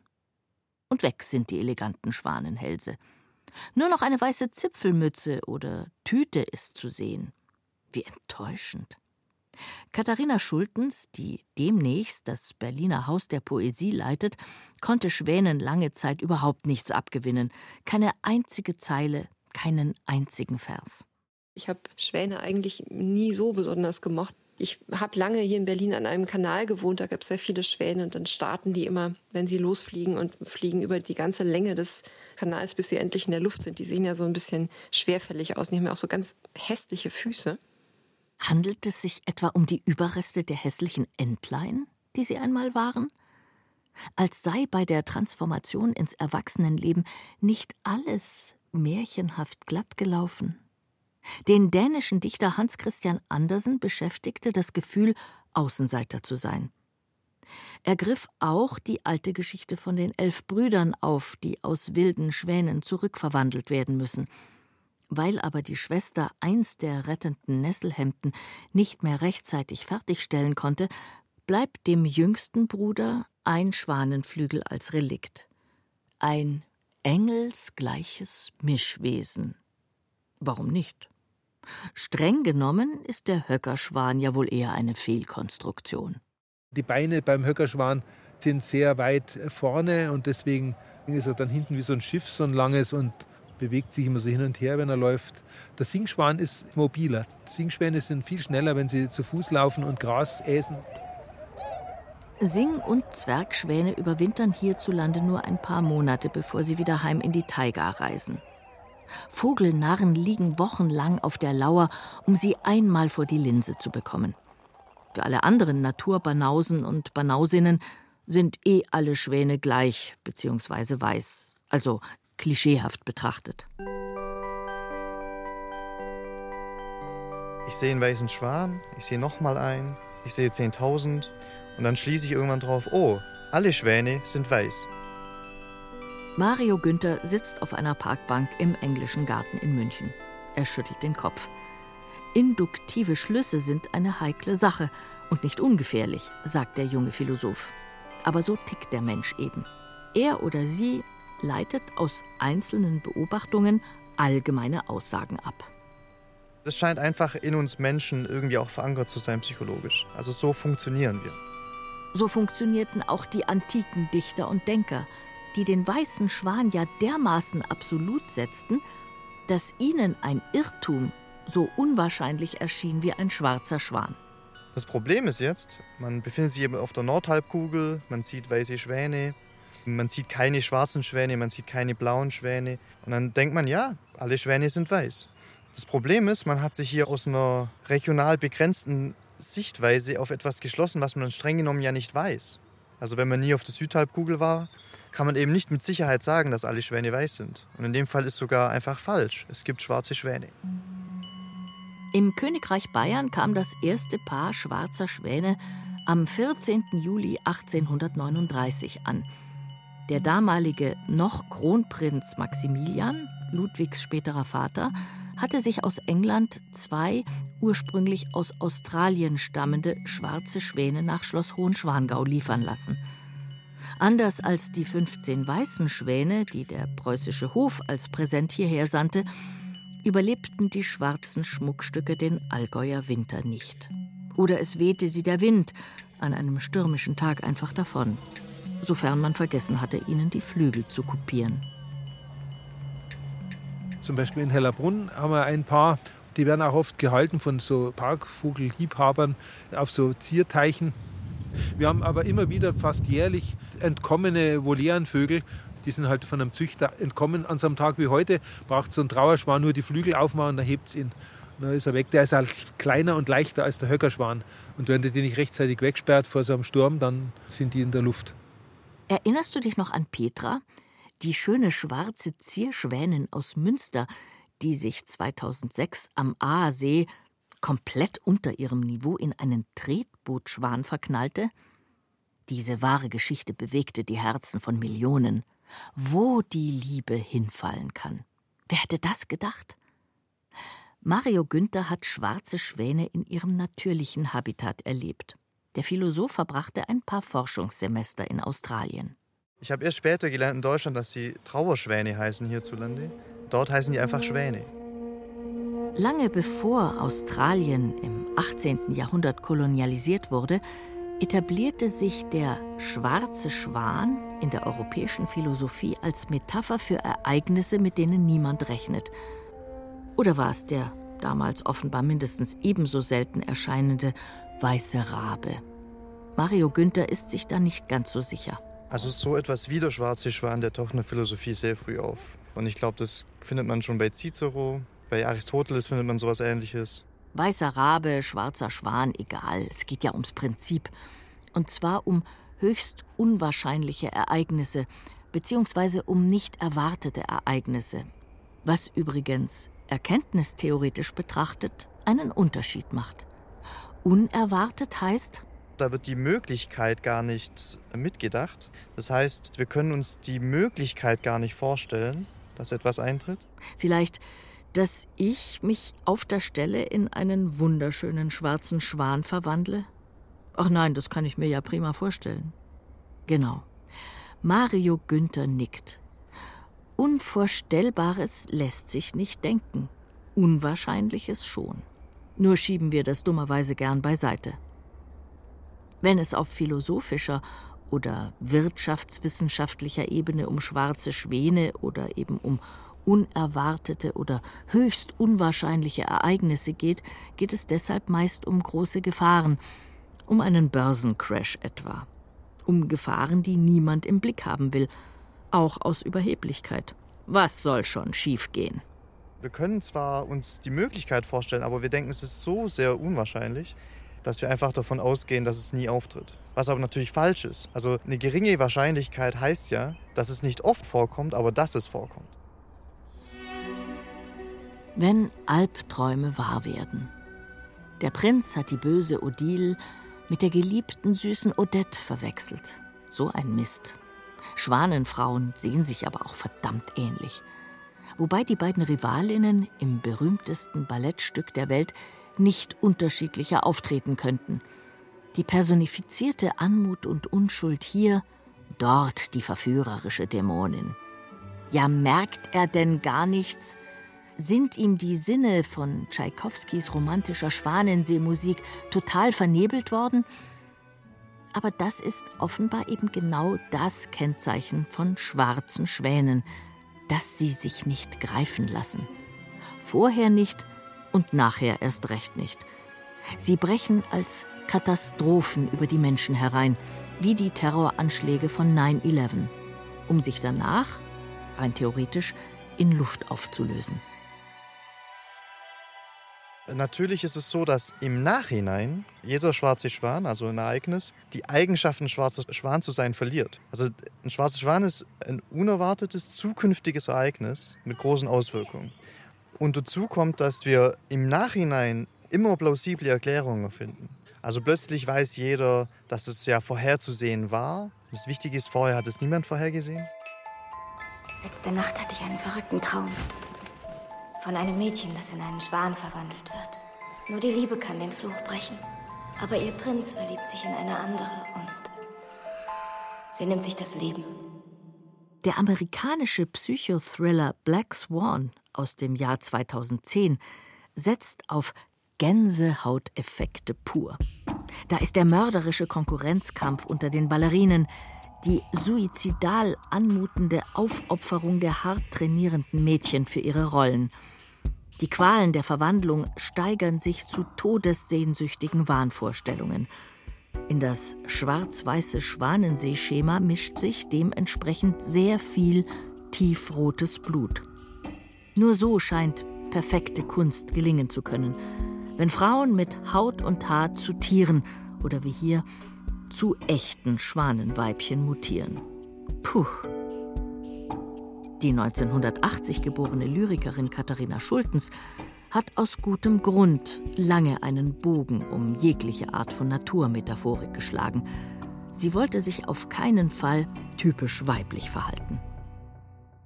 [SPEAKER 2] Und weg sind die eleganten Schwanenhälse. Nur noch eine weiße Zipfelmütze oder Tüte ist zu sehen. Wie enttäuschend. Katharina Schultens, die demnächst das Berliner Haus der Poesie leitet, konnte Schwänen lange Zeit überhaupt nichts abgewinnen. Keine einzige Zeile, keinen einzigen Vers.
[SPEAKER 5] Ich habe Schwäne eigentlich nie so besonders gemocht. Ich habe lange hier in Berlin an einem Kanal gewohnt, da gab es sehr viele Schwäne und dann starten die immer, wenn sie losfliegen und fliegen über die ganze Länge des Kanals, bis sie endlich in der Luft sind. Die sehen ja so ein bisschen schwerfällig aus, die haben ja auch so ganz hässliche Füße.
[SPEAKER 2] Handelt es sich etwa um die Überreste der hässlichen Entlein, die sie einmal waren? Als sei bei der Transformation ins Erwachsenenleben nicht alles märchenhaft glatt gelaufen. Den dänischen Dichter Hans Christian Andersen beschäftigte das Gefühl, Außenseiter zu sein. Er griff auch die alte Geschichte von den elf Brüdern auf, die aus wilden Schwänen zurückverwandelt werden müssen. Weil aber die Schwester eins der rettenden Nesselhemden nicht mehr rechtzeitig fertigstellen konnte, bleibt dem jüngsten Bruder ein Schwanenflügel als Relikt. Ein engelsgleiches Mischwesen. Warum nicht? Streng genommen ist der Höckerschwan ja wohl eher eine Fehlkonstruktion.
[SPEAKER 3] Die Beine beim Höckerschwan sind sehr weit vorne und deswegen ist er dann hinten wie so ein Schiff, so ein langes und bewegt sich immer so hin und her, wenn er läuft. Der Singschwan ist mobiler. Singschwäne sind viel schneller, wenn sie zu Fuß laufen und Gras äsen.
[SPEAKER 2] Sing- und Zwergschwäne überwintern hierzulande nur ein paar Monate, bevor sie wieder heim in die Taiga reisen. Vogelnarren liegen wochenlang auf der Lauer, um sie einmal vor die Linse zu bekommen. Für alle anderen Naturbanausen und Banausinnen sind eh alle Schwäne gleich bzw. weiß, also klischeehaft betrachtet.
[SPEAKER 11] Ich sehe einen weißen Schwan, ich sehe nochmal einen, ich sehe 10.000 und dann schließe ich irgendwann drauf, oh, alle Schwäne sind weiß.
[SPEAKER 2] Mario Günther sitzt auf einer Parkbank im englischen Garten in München. Er schüttelt den Kopf. Induktive Schlüsse sind eine heikle Sache und nicht ungefährlich, sagt der junge Philosoph. Aber so tickt der Mensch eben. Er oder sie leitet aus einzelnen Beobachtungen allgemeine Aussagen ab.
[SPEAKER 11] Das scheint einfach in uns Menschen irgendwie auch verankert zu sein psychologisch. Also so funktionieren wir.
[SPEAKER 2] So funktionierten auch die antiken Dichter und Denker, die den weißen Schwan ja dermaßen absolut setzten, dass ihnen ein Irrtum so unwahrscheinlich erschien wie ein schwarzer Schwan.
[SPEAKER 11] Das Problem ist jetzt, man befindet sich eben auf der Nordhalbkugel, man sieht weiße Schwäne, man sieht keine schwarzen Schwäne, man sieht keine blauen Schwäne. Und dann denkt man, ja, alle Schwäne sind weiß. Das Problem ist, man hat sich hier aus einer regional begrenzten Sichtweise auf etwas geschlossen, was man streng genommen ja nicht weiß. Also wenn man nie auf der Südhalbkugel war, kann man eben nicht mit Sicherheit sagen, dass alle Schwäne weiß sind. Und in dem Fall ist sogar einfach falsch. Es gibt schwarze Schwäne.
[SPEAKER 2] Im Königreich Bayern kam das erste Paar schwarzer Schwäne am 14. Juli 1839 an. Der damalige noch Kronprinz Maximilian, Ludwigs späterer Vater, hatte sich aus England zwei ursprünglich aus Australien stammende schwarze Schwäne nach Schloss Hohenschwangau liefern lassen. Anders als die 15 weißen Schwäne, die der preußische Hof als Präsent hierher sandte, überlebten die schwarzen Schmuckstücke den Allgäuer Winter nicht. Oder es wehte sie der Wind an einem stürmischen Tag einfach davon sofern man vergessen hatte, ihnen die Flügel zu kopieren.
[SPEAKER 3] Zum Beispiel in Hellerbrunn haben wir ein paar, die werden auch oft gehalten von so Parkvogelliebhabern auf so Zierteichen. Wir haben aber immer wieder fast jährlich entkommene Volierenvögel, die sind halt von einem Züchter entkommen. An so einem Tag wie heute braucht so ein Trauerschwan nur die Flügel aufmachen, dann hebt es ihn. Dann ist er weg. Der ist halt kleiner und leichter als der Höckerschwan. Und wenn der die nicht rechtzeitig wegsperrt vor so einem Sturm, dann sind die in der Luft.
[SPEAKER 2] Erinnerst du dich noch an Petra, die schöne schwarze Zierschwänin aus Münster, die sich 2006 am Aasee komplett unter ihrem Niveau in einen Tretbootschwan verknallte? Diese wahre Geschichte bewegte die Herzen von Millionen. Wo die Liebe hinfallen kann. Wer hätte das gedacht? Mario Günther hat schwarze Schwäne in ihrem natürlichen Habitat erlebt. Der Philosoph verbrachte ein paar Forschungssemester in Australien.
[SPEAKER 11] Ich habe erst später gelernt in Deutschland, dass sie Trauerschwäne heißen hierzulande. Dort heißen die einfach Schwäne.
[SPEAKER 2] Lange bevor Australien im 18. Jahrhundert kolonialisiert wurde, etablierte sich der schwarze Schwan in der europäischen Philosophie als Metapher für Ereignisse, mit denen niemand rechnet. Oder war es der damals offenbar mindestens ebenso selten erscheinende weiße Rabe? Mario Günther ist sich da nicht ganz so sicher.
[SPEAKER 11] Also so etwas wie der schwarze Schwan, der taucht in der Philosophie sehr früh auf. Und ich glaube, das findet man schon bei Cicero, bei Aristoteles findet man sowas ähnliches.
[SPEAKER 2] Weißer Rabe, schwarzer Schwan, egal. Es geht ja ums Prinzip. Und zwar um höchst unwahrscheinliche Ereignisse, beziehungsweise um nicht erwartete Ereignisse. Was übrigens erkenntnistheoretisch betrachtet einen Unterschied macht. Unerwartet heißt,
[SPEAKER 11] da wird die Möglichkeit gar nicht mitgedacht. Das heißt, wir können uns die Möglichkeit gar nicht vorstellen, dass etwas eintritt.
[SPEAKER 2] Vielleicht dass ich mich auf der Stelle in einen wunderschönen schwarzen Schwan verwandle? Ach nein, das kann ich mir ja prima vorstellen. Genau. Mario Günther nickt. Unvorstellbares lässt sich nicht denken. Unwahrscheinliches schon. Nur schieben wir das dummerweise gern beiseite. Wenn es auf philosophischer oder wirtschaftswissenschaftlicher Ebene um schwarze Schwäne oder eben um unerwartete oder höchst unwahrscheinliche Ereignisse geht, geht es deshalb meist um große Gefahren, um einen Börsencrash etwa, um Gefahren, die niemand im Blick haben will, auch aus Überheblichkeit. Was soll schon schiefgehen?
[SPEAKER 11] Wir können zwar uns die Möglichkeit vorstellen, aber wir denken, es ist so sehr unwahrscheinlich, dass wir einfach davon ausgehen, dass es nie auftritt. Was aber natürlich falsch ist. Also eine geringe Wahrscheinlichkeit heißt ja, dass es nicht oft vorkommt, aber dass es vorkommt
[SPEAKER 2] wenn Albträume wahr werden. Der Prinz hat die böse Odile mit der geliebten süßen Odette verwechselt. So ein Mist. Schwanenfrauen sehen sich aber auch verdammt ähnlich. Wobei die beiden Rivalinnen im berühmtesten Ballettstück der Welt nicht unterschiedlicher auftreten könnten. Die personifizierte Anmut und Unschuld hier, dort die verführerische Dämonin. Ja, merkt er denn gar nichts, sind ihm die Sinne von Tschaikowskis romantischer Schwanenseemusik total vernebelt worden? Aber das ist offenbar eben genau das Kennzeichen von schwarzen Schwänen, dass sie sich nicht greifen lassen. Vorher nicht und nachher erst recht nicht. Sie brechen als Katastrophen über die Menschen herein, wie die Terroranschläge von 9-11, um sich danach, rein theoretisch, in Luft aufzulösen.
[SPEAKER 11] Natürlich ist es so, dass im Nachhinein jeder schwarze Schwan, also ein Ereignis, die Eigenschaften, schwarzer Schwan zu sein, verliert. Also ein schwarzer Schwan ist ein unerwartetes, zukünftiges Ereignis mit großen Auswirkungen. Und dazu kommt, dass wir im Nachhinein immer plausible Erklärungen finden. Also plötzlich weiß jeder, dass es ja vorherzusehen war. Das Wichtige ist, vorher hat es niemand vorhergesehen.
[SPEAKER 12] Letzte Nacht hatte ich einen verrückten Traum. Von einem Mädchen, das in einen Schwan verwandelt wird. Nur die Liebe kann den Fluch brechen. Aber ihr Prinz verliebt sich in eine andere und sie nimmt sich das Leben.
[SPEAKER 2] Der amerikanische Psychothriller Black Swan aus dem Jahr 2010 setzt auf Gänsehauteffekte pur. Da ist der mörderische Konkurrenzkampf unter den Ballerinen, die suizidal anmutende Aufopferung der hart trainierenden Mädchen für ihre Rollen. Die Qualen der Verwandlung steigern sich zu todessehnsüchtigen Wahnvorstellungen. In das schwarz-weiße Schwanensee-Schema mischt sich dementsprechend sehr viel tiefrotes Blut. Nur so scheint perfekte Kunst gelingen zu können, wenn Frauen mit Haut und Haar zu Tieren oder wie hier zu echten Schwanenweibchen mutieren. Puh. Die 1980 geborene Lyrikerin Katharina Schultens hat aus gutem Grund lange einen Bogen um jegliche Art von Naturmetaphorik geschlagen. Sie wollte sich auf keinen Fall typisch weiblich verhalten.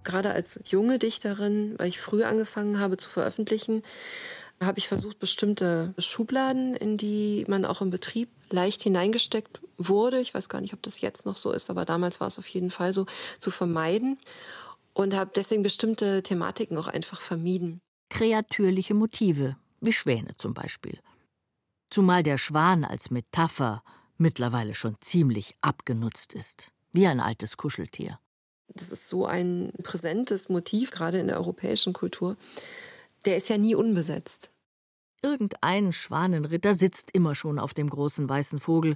[SPEAKER 5] Gerade als junge Dichterin, weil ich früh angefangen habe zu veröffentlichen, habe ich versucht, bestimmte Schubladen, in die man auch im Betrieb leicht hineingesteckt wurde, ich weiß gar nicht, ob das jetzt noch so ist, aber damals war es auf jeden Fall so, zu vermeiden. und habe deswegen bestimmte Thematiken auch einfach vermieden.
[SPEAKER 2] Kreatürliche Motive, wie Schwäne zum Beispiel. Zumal der Schwan als Metapher mittlerweile schon ziemlich abgenutzt ist, wie ein altes Kuscheltier.
[SPEAKER 5] Das ist so ein präsentes Motiv, gerade in der europäischen Kultur. Der ist ja nie unbesetzt.
[SPEAKER 2] Irgendein Schwanenritter sitzt immer schon auf dem großen weißen Vogel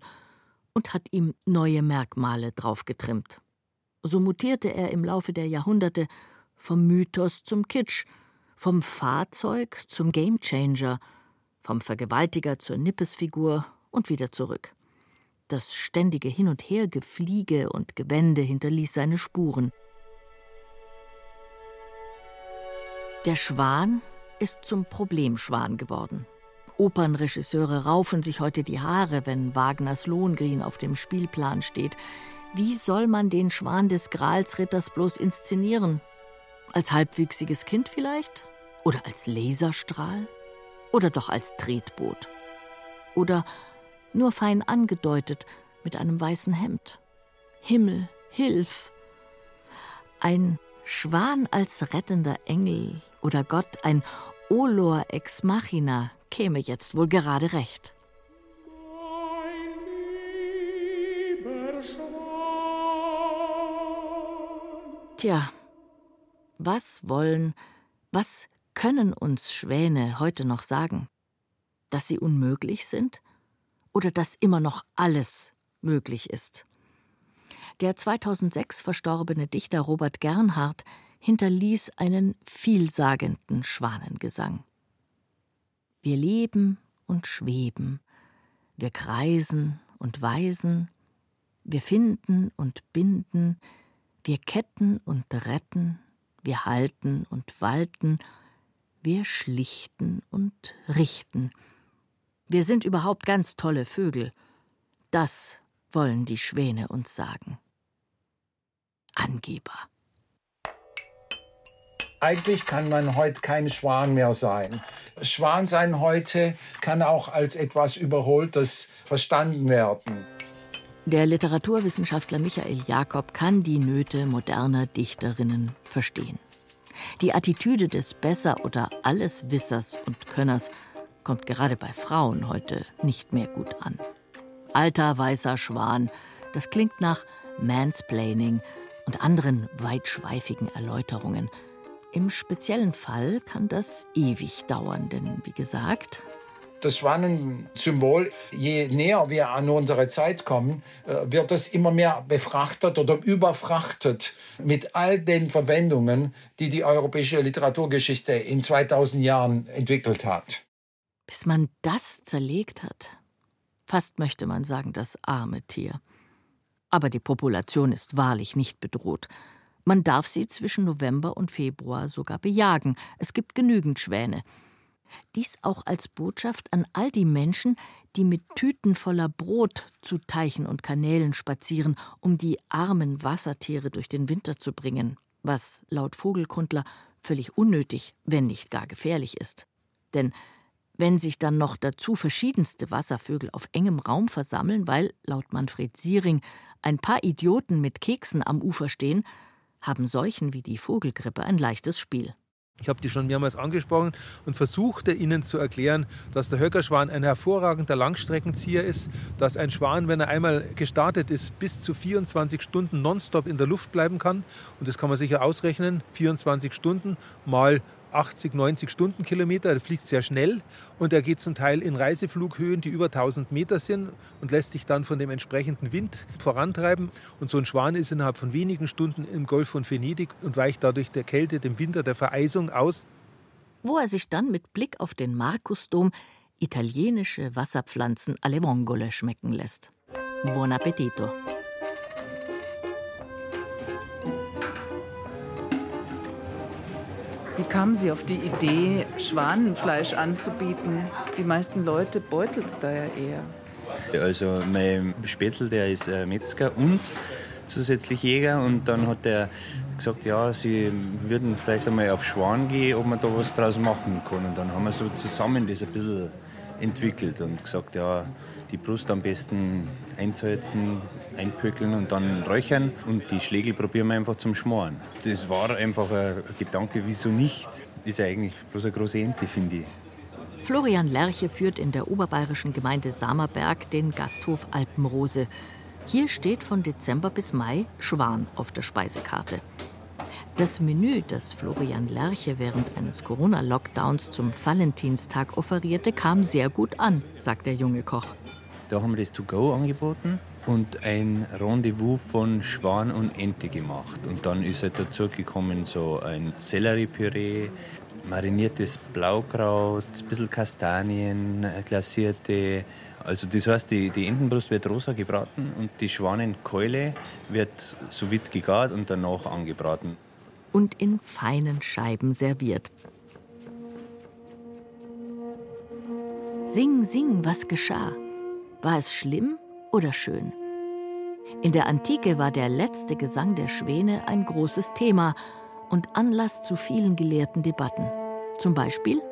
[SPEAKER 2] und hat ihm neue Merkmale draufgetrimmt. So mutierte er im Laufe der Jahrhunderte vom Mythos zum Kitsch, vom Fahrzeug zum Gamechanger, vom Vergewaltiger zur Nippesfigur und wieder zurück. Das ständige Hin- und Hergefliege und Gewände hinterließ seine Spuren. Der Schwan ist zum Problemschwan geworden. Opernregisseure raufen sich heute die Haare, wenn Wagners Lohengrin auf dem Spielplan steht. Wie soll man den Schwan des Gralsritters bloß inszenieren? Als halbwüchsiges Kind vielleicht? Oder als Laserstrahl? Oder doch als Tretboot? Oder nur fein angedeutet mit einem weißen Hemd? Himmel, hilf! Ein Schwan als rettender Engel oder Gott, ein Olor ex machina, käme jetzt wohl gerade recht. Tja, was wollen, was können uns Schwäne heute noch sagen? Dass sie unmöglich sind? Oder dass immer noch alles möglich ist? Der 2006 verstorbene Dichter Robert Gernhardt hinterließ einen vielsagenden Schwanengesang. Wir leben und schweben, wir kreisen und weisen, wir finden und binden, wir ketten und retten, wir halten und walten, wir schlichten und richten. Wir sind überhaupt ganz tolle Vögel. Das wollen die Schwäne uns sagen. Angeber.
[SPEAKER 7] Eigentlich kann man heute kein Schwan mehr sein. Schwansein heute kann auch als etwas Überholtes verstanden werden.
[SPEAKER 2] Der Literaturwissenschaftler Michael Jakob kann die Nöte moderner Dichterinnen verstehen. Die Attitüde des Besser- oder Alleswissers und Könners kommt gerade bei Frauen heute nicht mehr gut an. Alter weißer Schwan, das klingt nach Mansplaining und anderen weitschweifigen Erläuterungen. Im speziellen Fall kann das ewig dauern, denn wie gesagt,
[SPEAKER 7] das Schwanensymbol, je näher wir an unsere Zeit kommen, äh, wird es immer mehr befrachtet oder überfrachtet mit all den Verwendungen, die die europäische Literaturgeschichte in 2000 Jahren entwickelt hat.
[SPEAKER 2] Bis man das zerlegt hat, fast möchte man sagen, das arme Tier. Aber die Population ist wahrlich nicht bedroht. Man darf sie zwischen November und Februar sogar bejagen. Es gibt genügend Schwäne. Dies auch als Botschaft an all die Menschen, die mit Tüten voller Brot zu Teichen und Kanälen spazieren, um die armen Wassertiere durch den Winter zu bringen, was laut Vogelkundler völlig unnötig, wenn nicht gar gefährlich ist. Denn wenn sich dann noch dazu verschiedenste Wasservögel auf engem Raum versammeln, weil, laut Manfred Siering, ein paar Idioten mit Keksen am Ufer stehen, haben Seuchen wie die Vogelgrippe ein leichtes Spiel.
[SPEAKER 3] Ich habe die schon mehrmals angesprochen und versuchte ihnen zu erklären, dass der Höckerschwan ein hervorragender Langstreckenzieher ist, dass ein Schwan, wenn er einmal gestartet ist, bis zu 24 Stunden nonstop in der Luft bleiben kann. Und das kann man sicher ausrechnen. 24 Stunden mal 80, 90 Stundenkilometer. Er fliegt sehr schnell und er geht zum Teil in Reiseflughöhen, die über 1000 Meter sind und lässt sich dann von dem entsprechenden Wind vorantreiben. Und so ein Schwan ist innerhalb von wenigen Stunden im Golf von Venedig und weicht dadurch der Kälte, dem Winter, der Vereisung aus.
[SPEAKER 2] Wo er sich dann mit Blick auf den Markusdom italienische Wasserpflanzen alle Vongole schmecken lässt. Buon appetito!
[SPEAKER 13] Wie kamen Sie auf die Idee, Schwanenfleisch anzubieten? Die meisten Leute beutelt es da ja eher.
[SPEAKER 6] Also mein Spätzl, der ist äh, Metzger und zusätzlich Jäger und dann hat er gesagt, ja, sie würden vielleicht einmal auf Schwan gehen, ob man da was draus machen kann. Und dann haben wir so zusammen das ein bisschen entwickelt und gesagt, ja, Die Brust am besten einsalzen, einpökeln und dann räuchern. Und die Schlägel probieren wir einfach zum Schmoren. Das war einfach ein Gedanke, wieso nicht? Ist ja eigentlich bloß eine große Ente, finde ich.
[SPEAKER 2] Florian Lerche führt in der oberbayerischen Gemeinde Samerberg den Gasthof Alpenrose. Hier steht von Dezember bis Mai Schwan auf der Speisekarte. Das Menü, das Florian Lerche während eines Corona-Lockdowns zum Valentinstag offerierte, kam sehr gut an, sagt der junge Koch.
[SPEAKER 6] Da haben wir das To-Go angeboten und ein Rendezvous von Schwan und Ente gemacht. Und dann ist halt dazu gekommen so ein Selleriepüree, mariniertes Blaukraut, ein bisschen Kastanien, glasierte. Also das heißt, die, die Entenbrust wird rosa gebraten und die Schwanenkeule wird so weit gegart und danach angebraten.
[SPEAKER 2] Und in feinen Scheiben serviert. Sing, sing, was geschah? War es schlimm oder schön? In der Antike war der letzte Gesang der Schwäne ein großes Thema und Anlass zu vielen gelehrten Debatten. Zum Beispiel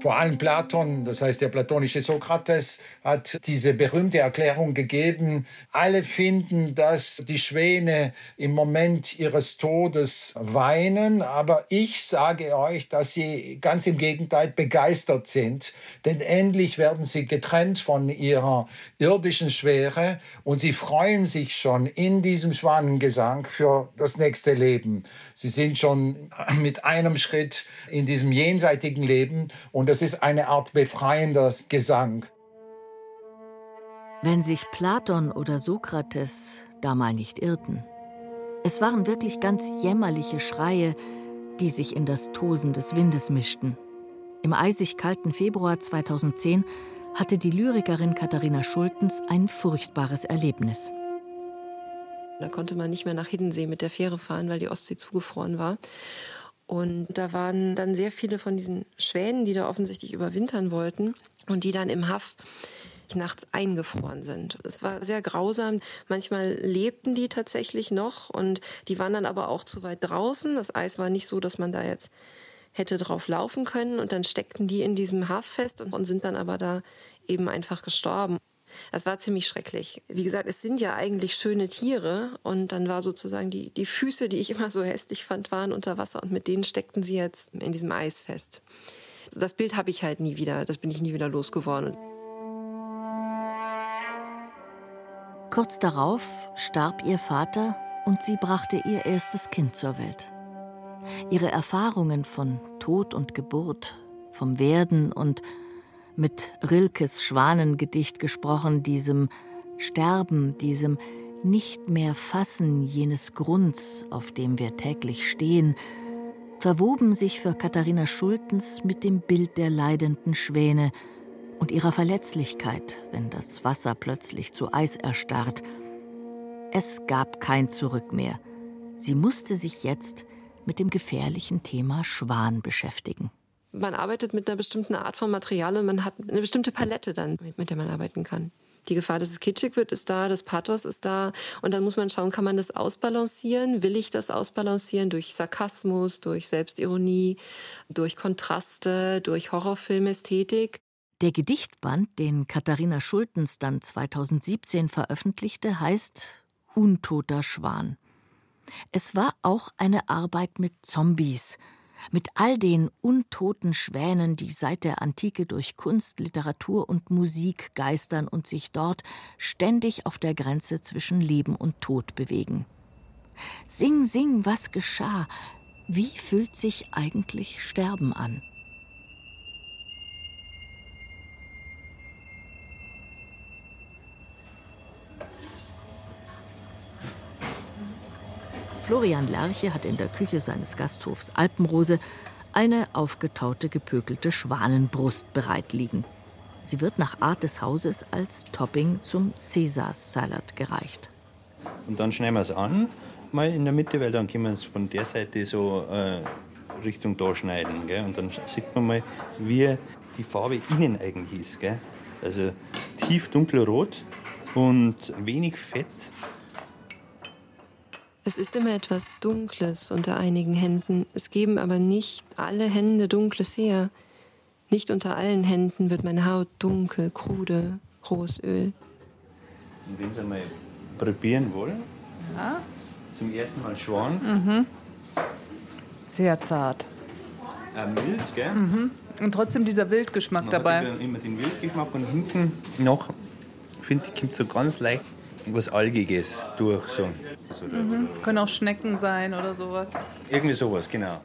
[SPEAKER 7] vor allem Platon, das heißt der platonische Sokrates, hat diese berühmte Erklärung gegeben, alle finden, dass die Schwäne im Moment ihres Todes weinen, aber ich sage euch, dass sie ganz im Gegenteil begeistert sind, denn endlich werden sie getrennt von ihrer irdischen Schwere und sie freuen sich schon in diesem Schwanengesang für das nächste Leben. Sie sind schon mit einem Schritt in diesem jenseitigen Leben und das ist eine Art befreiender Gesang.
[SPEAKER 2] Wenn sich Platon oder Sokrates da mal nicht irrten. Es waren wirklich ganz jämmerliche Schreie, die sich in das Tosen des Windes mischten. Im eisig kalten Februar 2010 hatte die Lyrikerin Katharina Schultens ein furchtbares Erlebnis.
[SPEAKER 5] Da konnte man nicht mehr nach Hiddensee mit der Fähre fahren, weil die Ostsee zugefroren war. Und da waren dann sehr viele von diesen Schwänen, die da offensichtlich überwintern wollten und die dann im Haff nachts eingefroren sind. Es war sehr grausam. Manchmal lebten die tatsächlich noch und die waren dann aber auch zu weit draußen. Das Eis war nicht so, dass man da jetzt hätte drauf laufen können und dann steckten die in diesem Haff fest und sind dann aber da eben einfach gestorben. Das war ziemlich schrecklich. Wie gesagt, es sind ja eigentlich schöne Tiere und dann war sozusagen die, die Füße, die ich immer so hässlich fand, waren unter Wasser und mit denen steckten sie jetzt in diesem Eis fest. Das Bild habe ich halt nie wieder, das bin ich nie wieder losgeworden.
[SPEAKER 2] Kurz darauf starb ihr Vater und sie brachte ihr erstes Kind zur Welt. Ihre Erfahrungen von Tod und Geburt, vom Werden und mit Rilkes Schwanengedicht gesprochen, diesem Sterben, diesem nicht mehr Fassen jenes Grunds, auf dem wir täglich stehen, verwoben sich für Katharina Schultens mit dem Bild der leidenden Schwäne und ihrer Verletzlichkeit, wenn das Wasser plötzlich zu Eis erstarrt. Es gab kein Zurück mehr. Sie musste sich jetzt mit dem gefährlichen Thema Schwan beschäftigen
[SPEAKER 5] man arbeitet mit einer bestimmten Art von Material und man hat eine bestimmte Palette dann, mit der man arbeiten kann. Die Gefahr, dass es kitschig wird, ist da, das Pathos ist da. Und dann muss man schauen, kann man das ausbalancieren? Will ich das ausbalancieren durch Sarkasmus, durch Selbstironie, durch Kontraste, durch Horrorfilmästhetik?
[SPEAKER 2] Der Gedichtband, den Katharina Schultens dann 2017 veröffentlichte, heißt Untoter Schwan. Es war auch eine Arbeit mit Zombies, mit all den untoten Schwänen, die seit der Antike durch Kunst, Literatur und Musik geistern und sich dort ständig auf der Grenze zwischen Leben und Tod bewegen. Sing, sing, was geschah? Wie fühlt sich eigentlich Sterben an? Florian Lerche hat in der Küche seines Gasthofs Alpenrose eine aufgetaute, gepökelte Schwanenbrust bereit liegen. Sie wird nach Art des Hauses als Topping zum Caesar-Salat gereicht.
[SPEAKER 6] Und dann schneiden wir es an, mal in der Mitte, weil dann können wir es von der Seite so äh, Richtung da schneiden. Gell? Und dann sieht man mal, wie die Farbe innen eigentlich ist. Gell? Also tief dunkelrot und wenig Fett
[SPEAKER 5] es ist immer etwas Dunkles unter einigen Händen. Es geben aber nicht alle Hände Dunkles her. Nicht unter allen Händen wird meine Haut dunkel, krude, rohes Öl.
[SPEAKER 6] Und wenn Sie mal probieren wollen,
[SPEAKER 13] Ja.
[SPEAKER 6] zum ersten Mal Schwan,
[SPEAKER 13] Mhm. Sehr zart.
[SPEAKER 6] äh, mild, gell?
[SPEAKER 13] Mhm. Und trotzdem dieser Wildgeschmack
[SPEAKER 6] Man
[SPEAKER 13] dabei.
[SPEAKER 6] hat immer, immer den Wildgeschmack und hinten noch, finde ich, kommt so ganz leicht was Algiges durch. So.
[SPEAKER 13] Mhm. Können auch Schnecken sein oder sowas.
[SPEAKER 6] Irgendwie sowas, genau.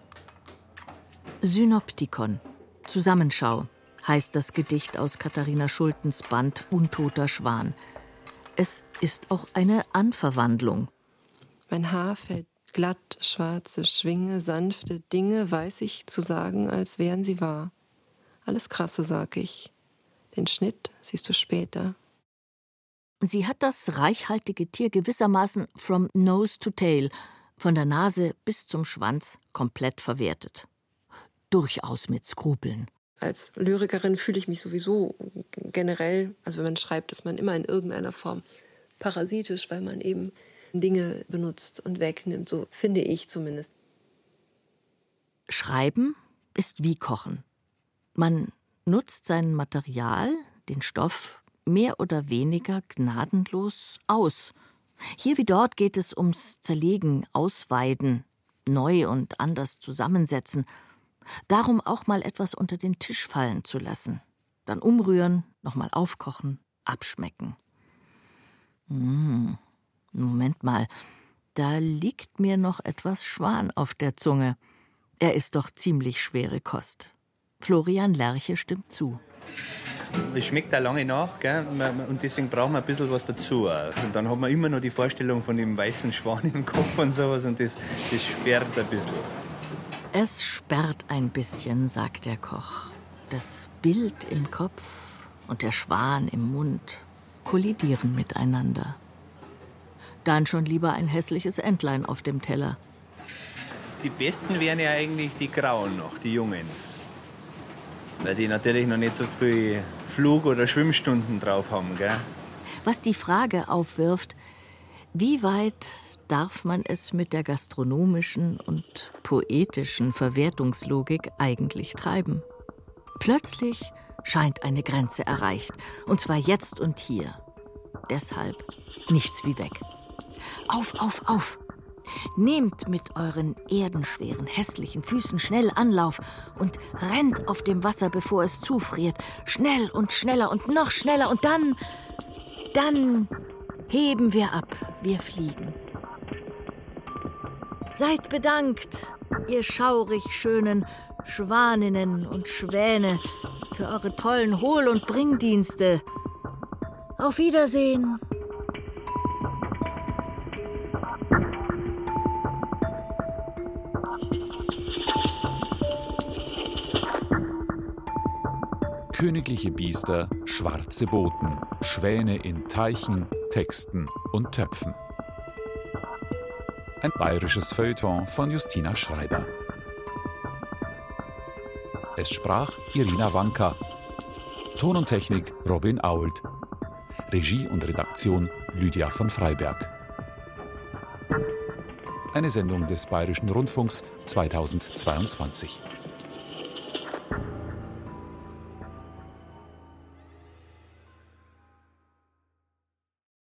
[SPEAKER 2] Synoptikon, Zusammenschau, heißt das Gedicht aus Katharina Schultens Band Untoter Schwan. Es ist auch eine Anverwandlung.
[SPEAKER 5] Mein Haar fällt glatt, schwarze Schwinge, sanfte Dinge weiß ich zu sagen, als wären sie wahr. Alles Krasse, sag ich. Den Schnitt siehst du später.
[SPEAKER 2] Sie hat das reichhaltige Tier gewissermaßen from nose to tail, von der Nase bis zum Schwanz, komplett verwertet. Durchaus mit Skrupeln.
[SPEAKER 5] Als Lyrikerin fühle ich mich sowieso generell, also wenn man schreibt, ist man immer in irgendeiner Form parasitisch, weil man eben Dinge benutzt und wegnimmt, so finde ich zumindest.
[SPEAKER 2] Schreiben ist wie Kochen. Man nutzt sein Material, den Stoff, mehr oder weniger gnadenlos aus. Hier wie dort geht es ums Zerlegen, Ausweiden, neu und anders zusammensetzen. Darum auch mal etwas unter den Tisch fallen zu lassen. Dann umrühren, nochmal aufkochen, abschmecken. Hm, Moment mal, da liegt mir noch etwas Schwan auf der Zunge. Er ist doch ziemlich schwere Kost. Florian Lerche stimmt zu.
[SPEAKER 6] Es schmeckt da lange nach, gell? Und deswegen braucht man ein bisschen was dazu. auch. Und dann hat man immer noch die Vorstellung von dem weißen Schwan im Kopf und sowas und das, das sperrt ein bisschen.
[SPEAKER 2] Es sperrt ein bisschen, sagt der Koch. Das Bild im Kopf und der Schwan im Mund kollidieren miteinander. Dann schon lieber ein hässliches Entlein auf dem Teller.
[SPEAKER 6] Die besten wären ja eigentlich die Grauen noch, die Jungen. Weil die natürlich noch nicht so viel Flug- oder Schwimmstunden drauf haben, gell?
[SPEAKER 2] Was die Frage aufwirft, wie weit darf man es mit der gastronomischen und poetischen Verwertungslogik eigentlich treiben? Plötzlich scheint eine Grenze erreicht, und zwar jetzt und hier. Deshalb nichts wie weg. Auf, auf, auf! Nehmt mit euren erdenschweren, hässlichen Füßen schnell Anlauf und rennt auf dem Wasser, bevor es zufriert. Schnell und schneller und noch schneller und dann, dann heben wir ab, wir fliegen. Seid bedankt, ihr schaurig schönen Schwaninnen und Schwäne, für eure tollen Hohl- und Bringdienste. Auf Wiedersehen.
[SPEAKER 9] Königliche Biester, schwarze Boten, Schwäne in Teichen, Texten und Töpfen. Ein bayerisches Feuilleton von Justina Schreiber. Es sprach Irina Wanka. Ton und Technik Robin Ault. Regie und Redaktion Lydia von Freiberg. Eine Sendung des Bayerischen Rundfunks 2022.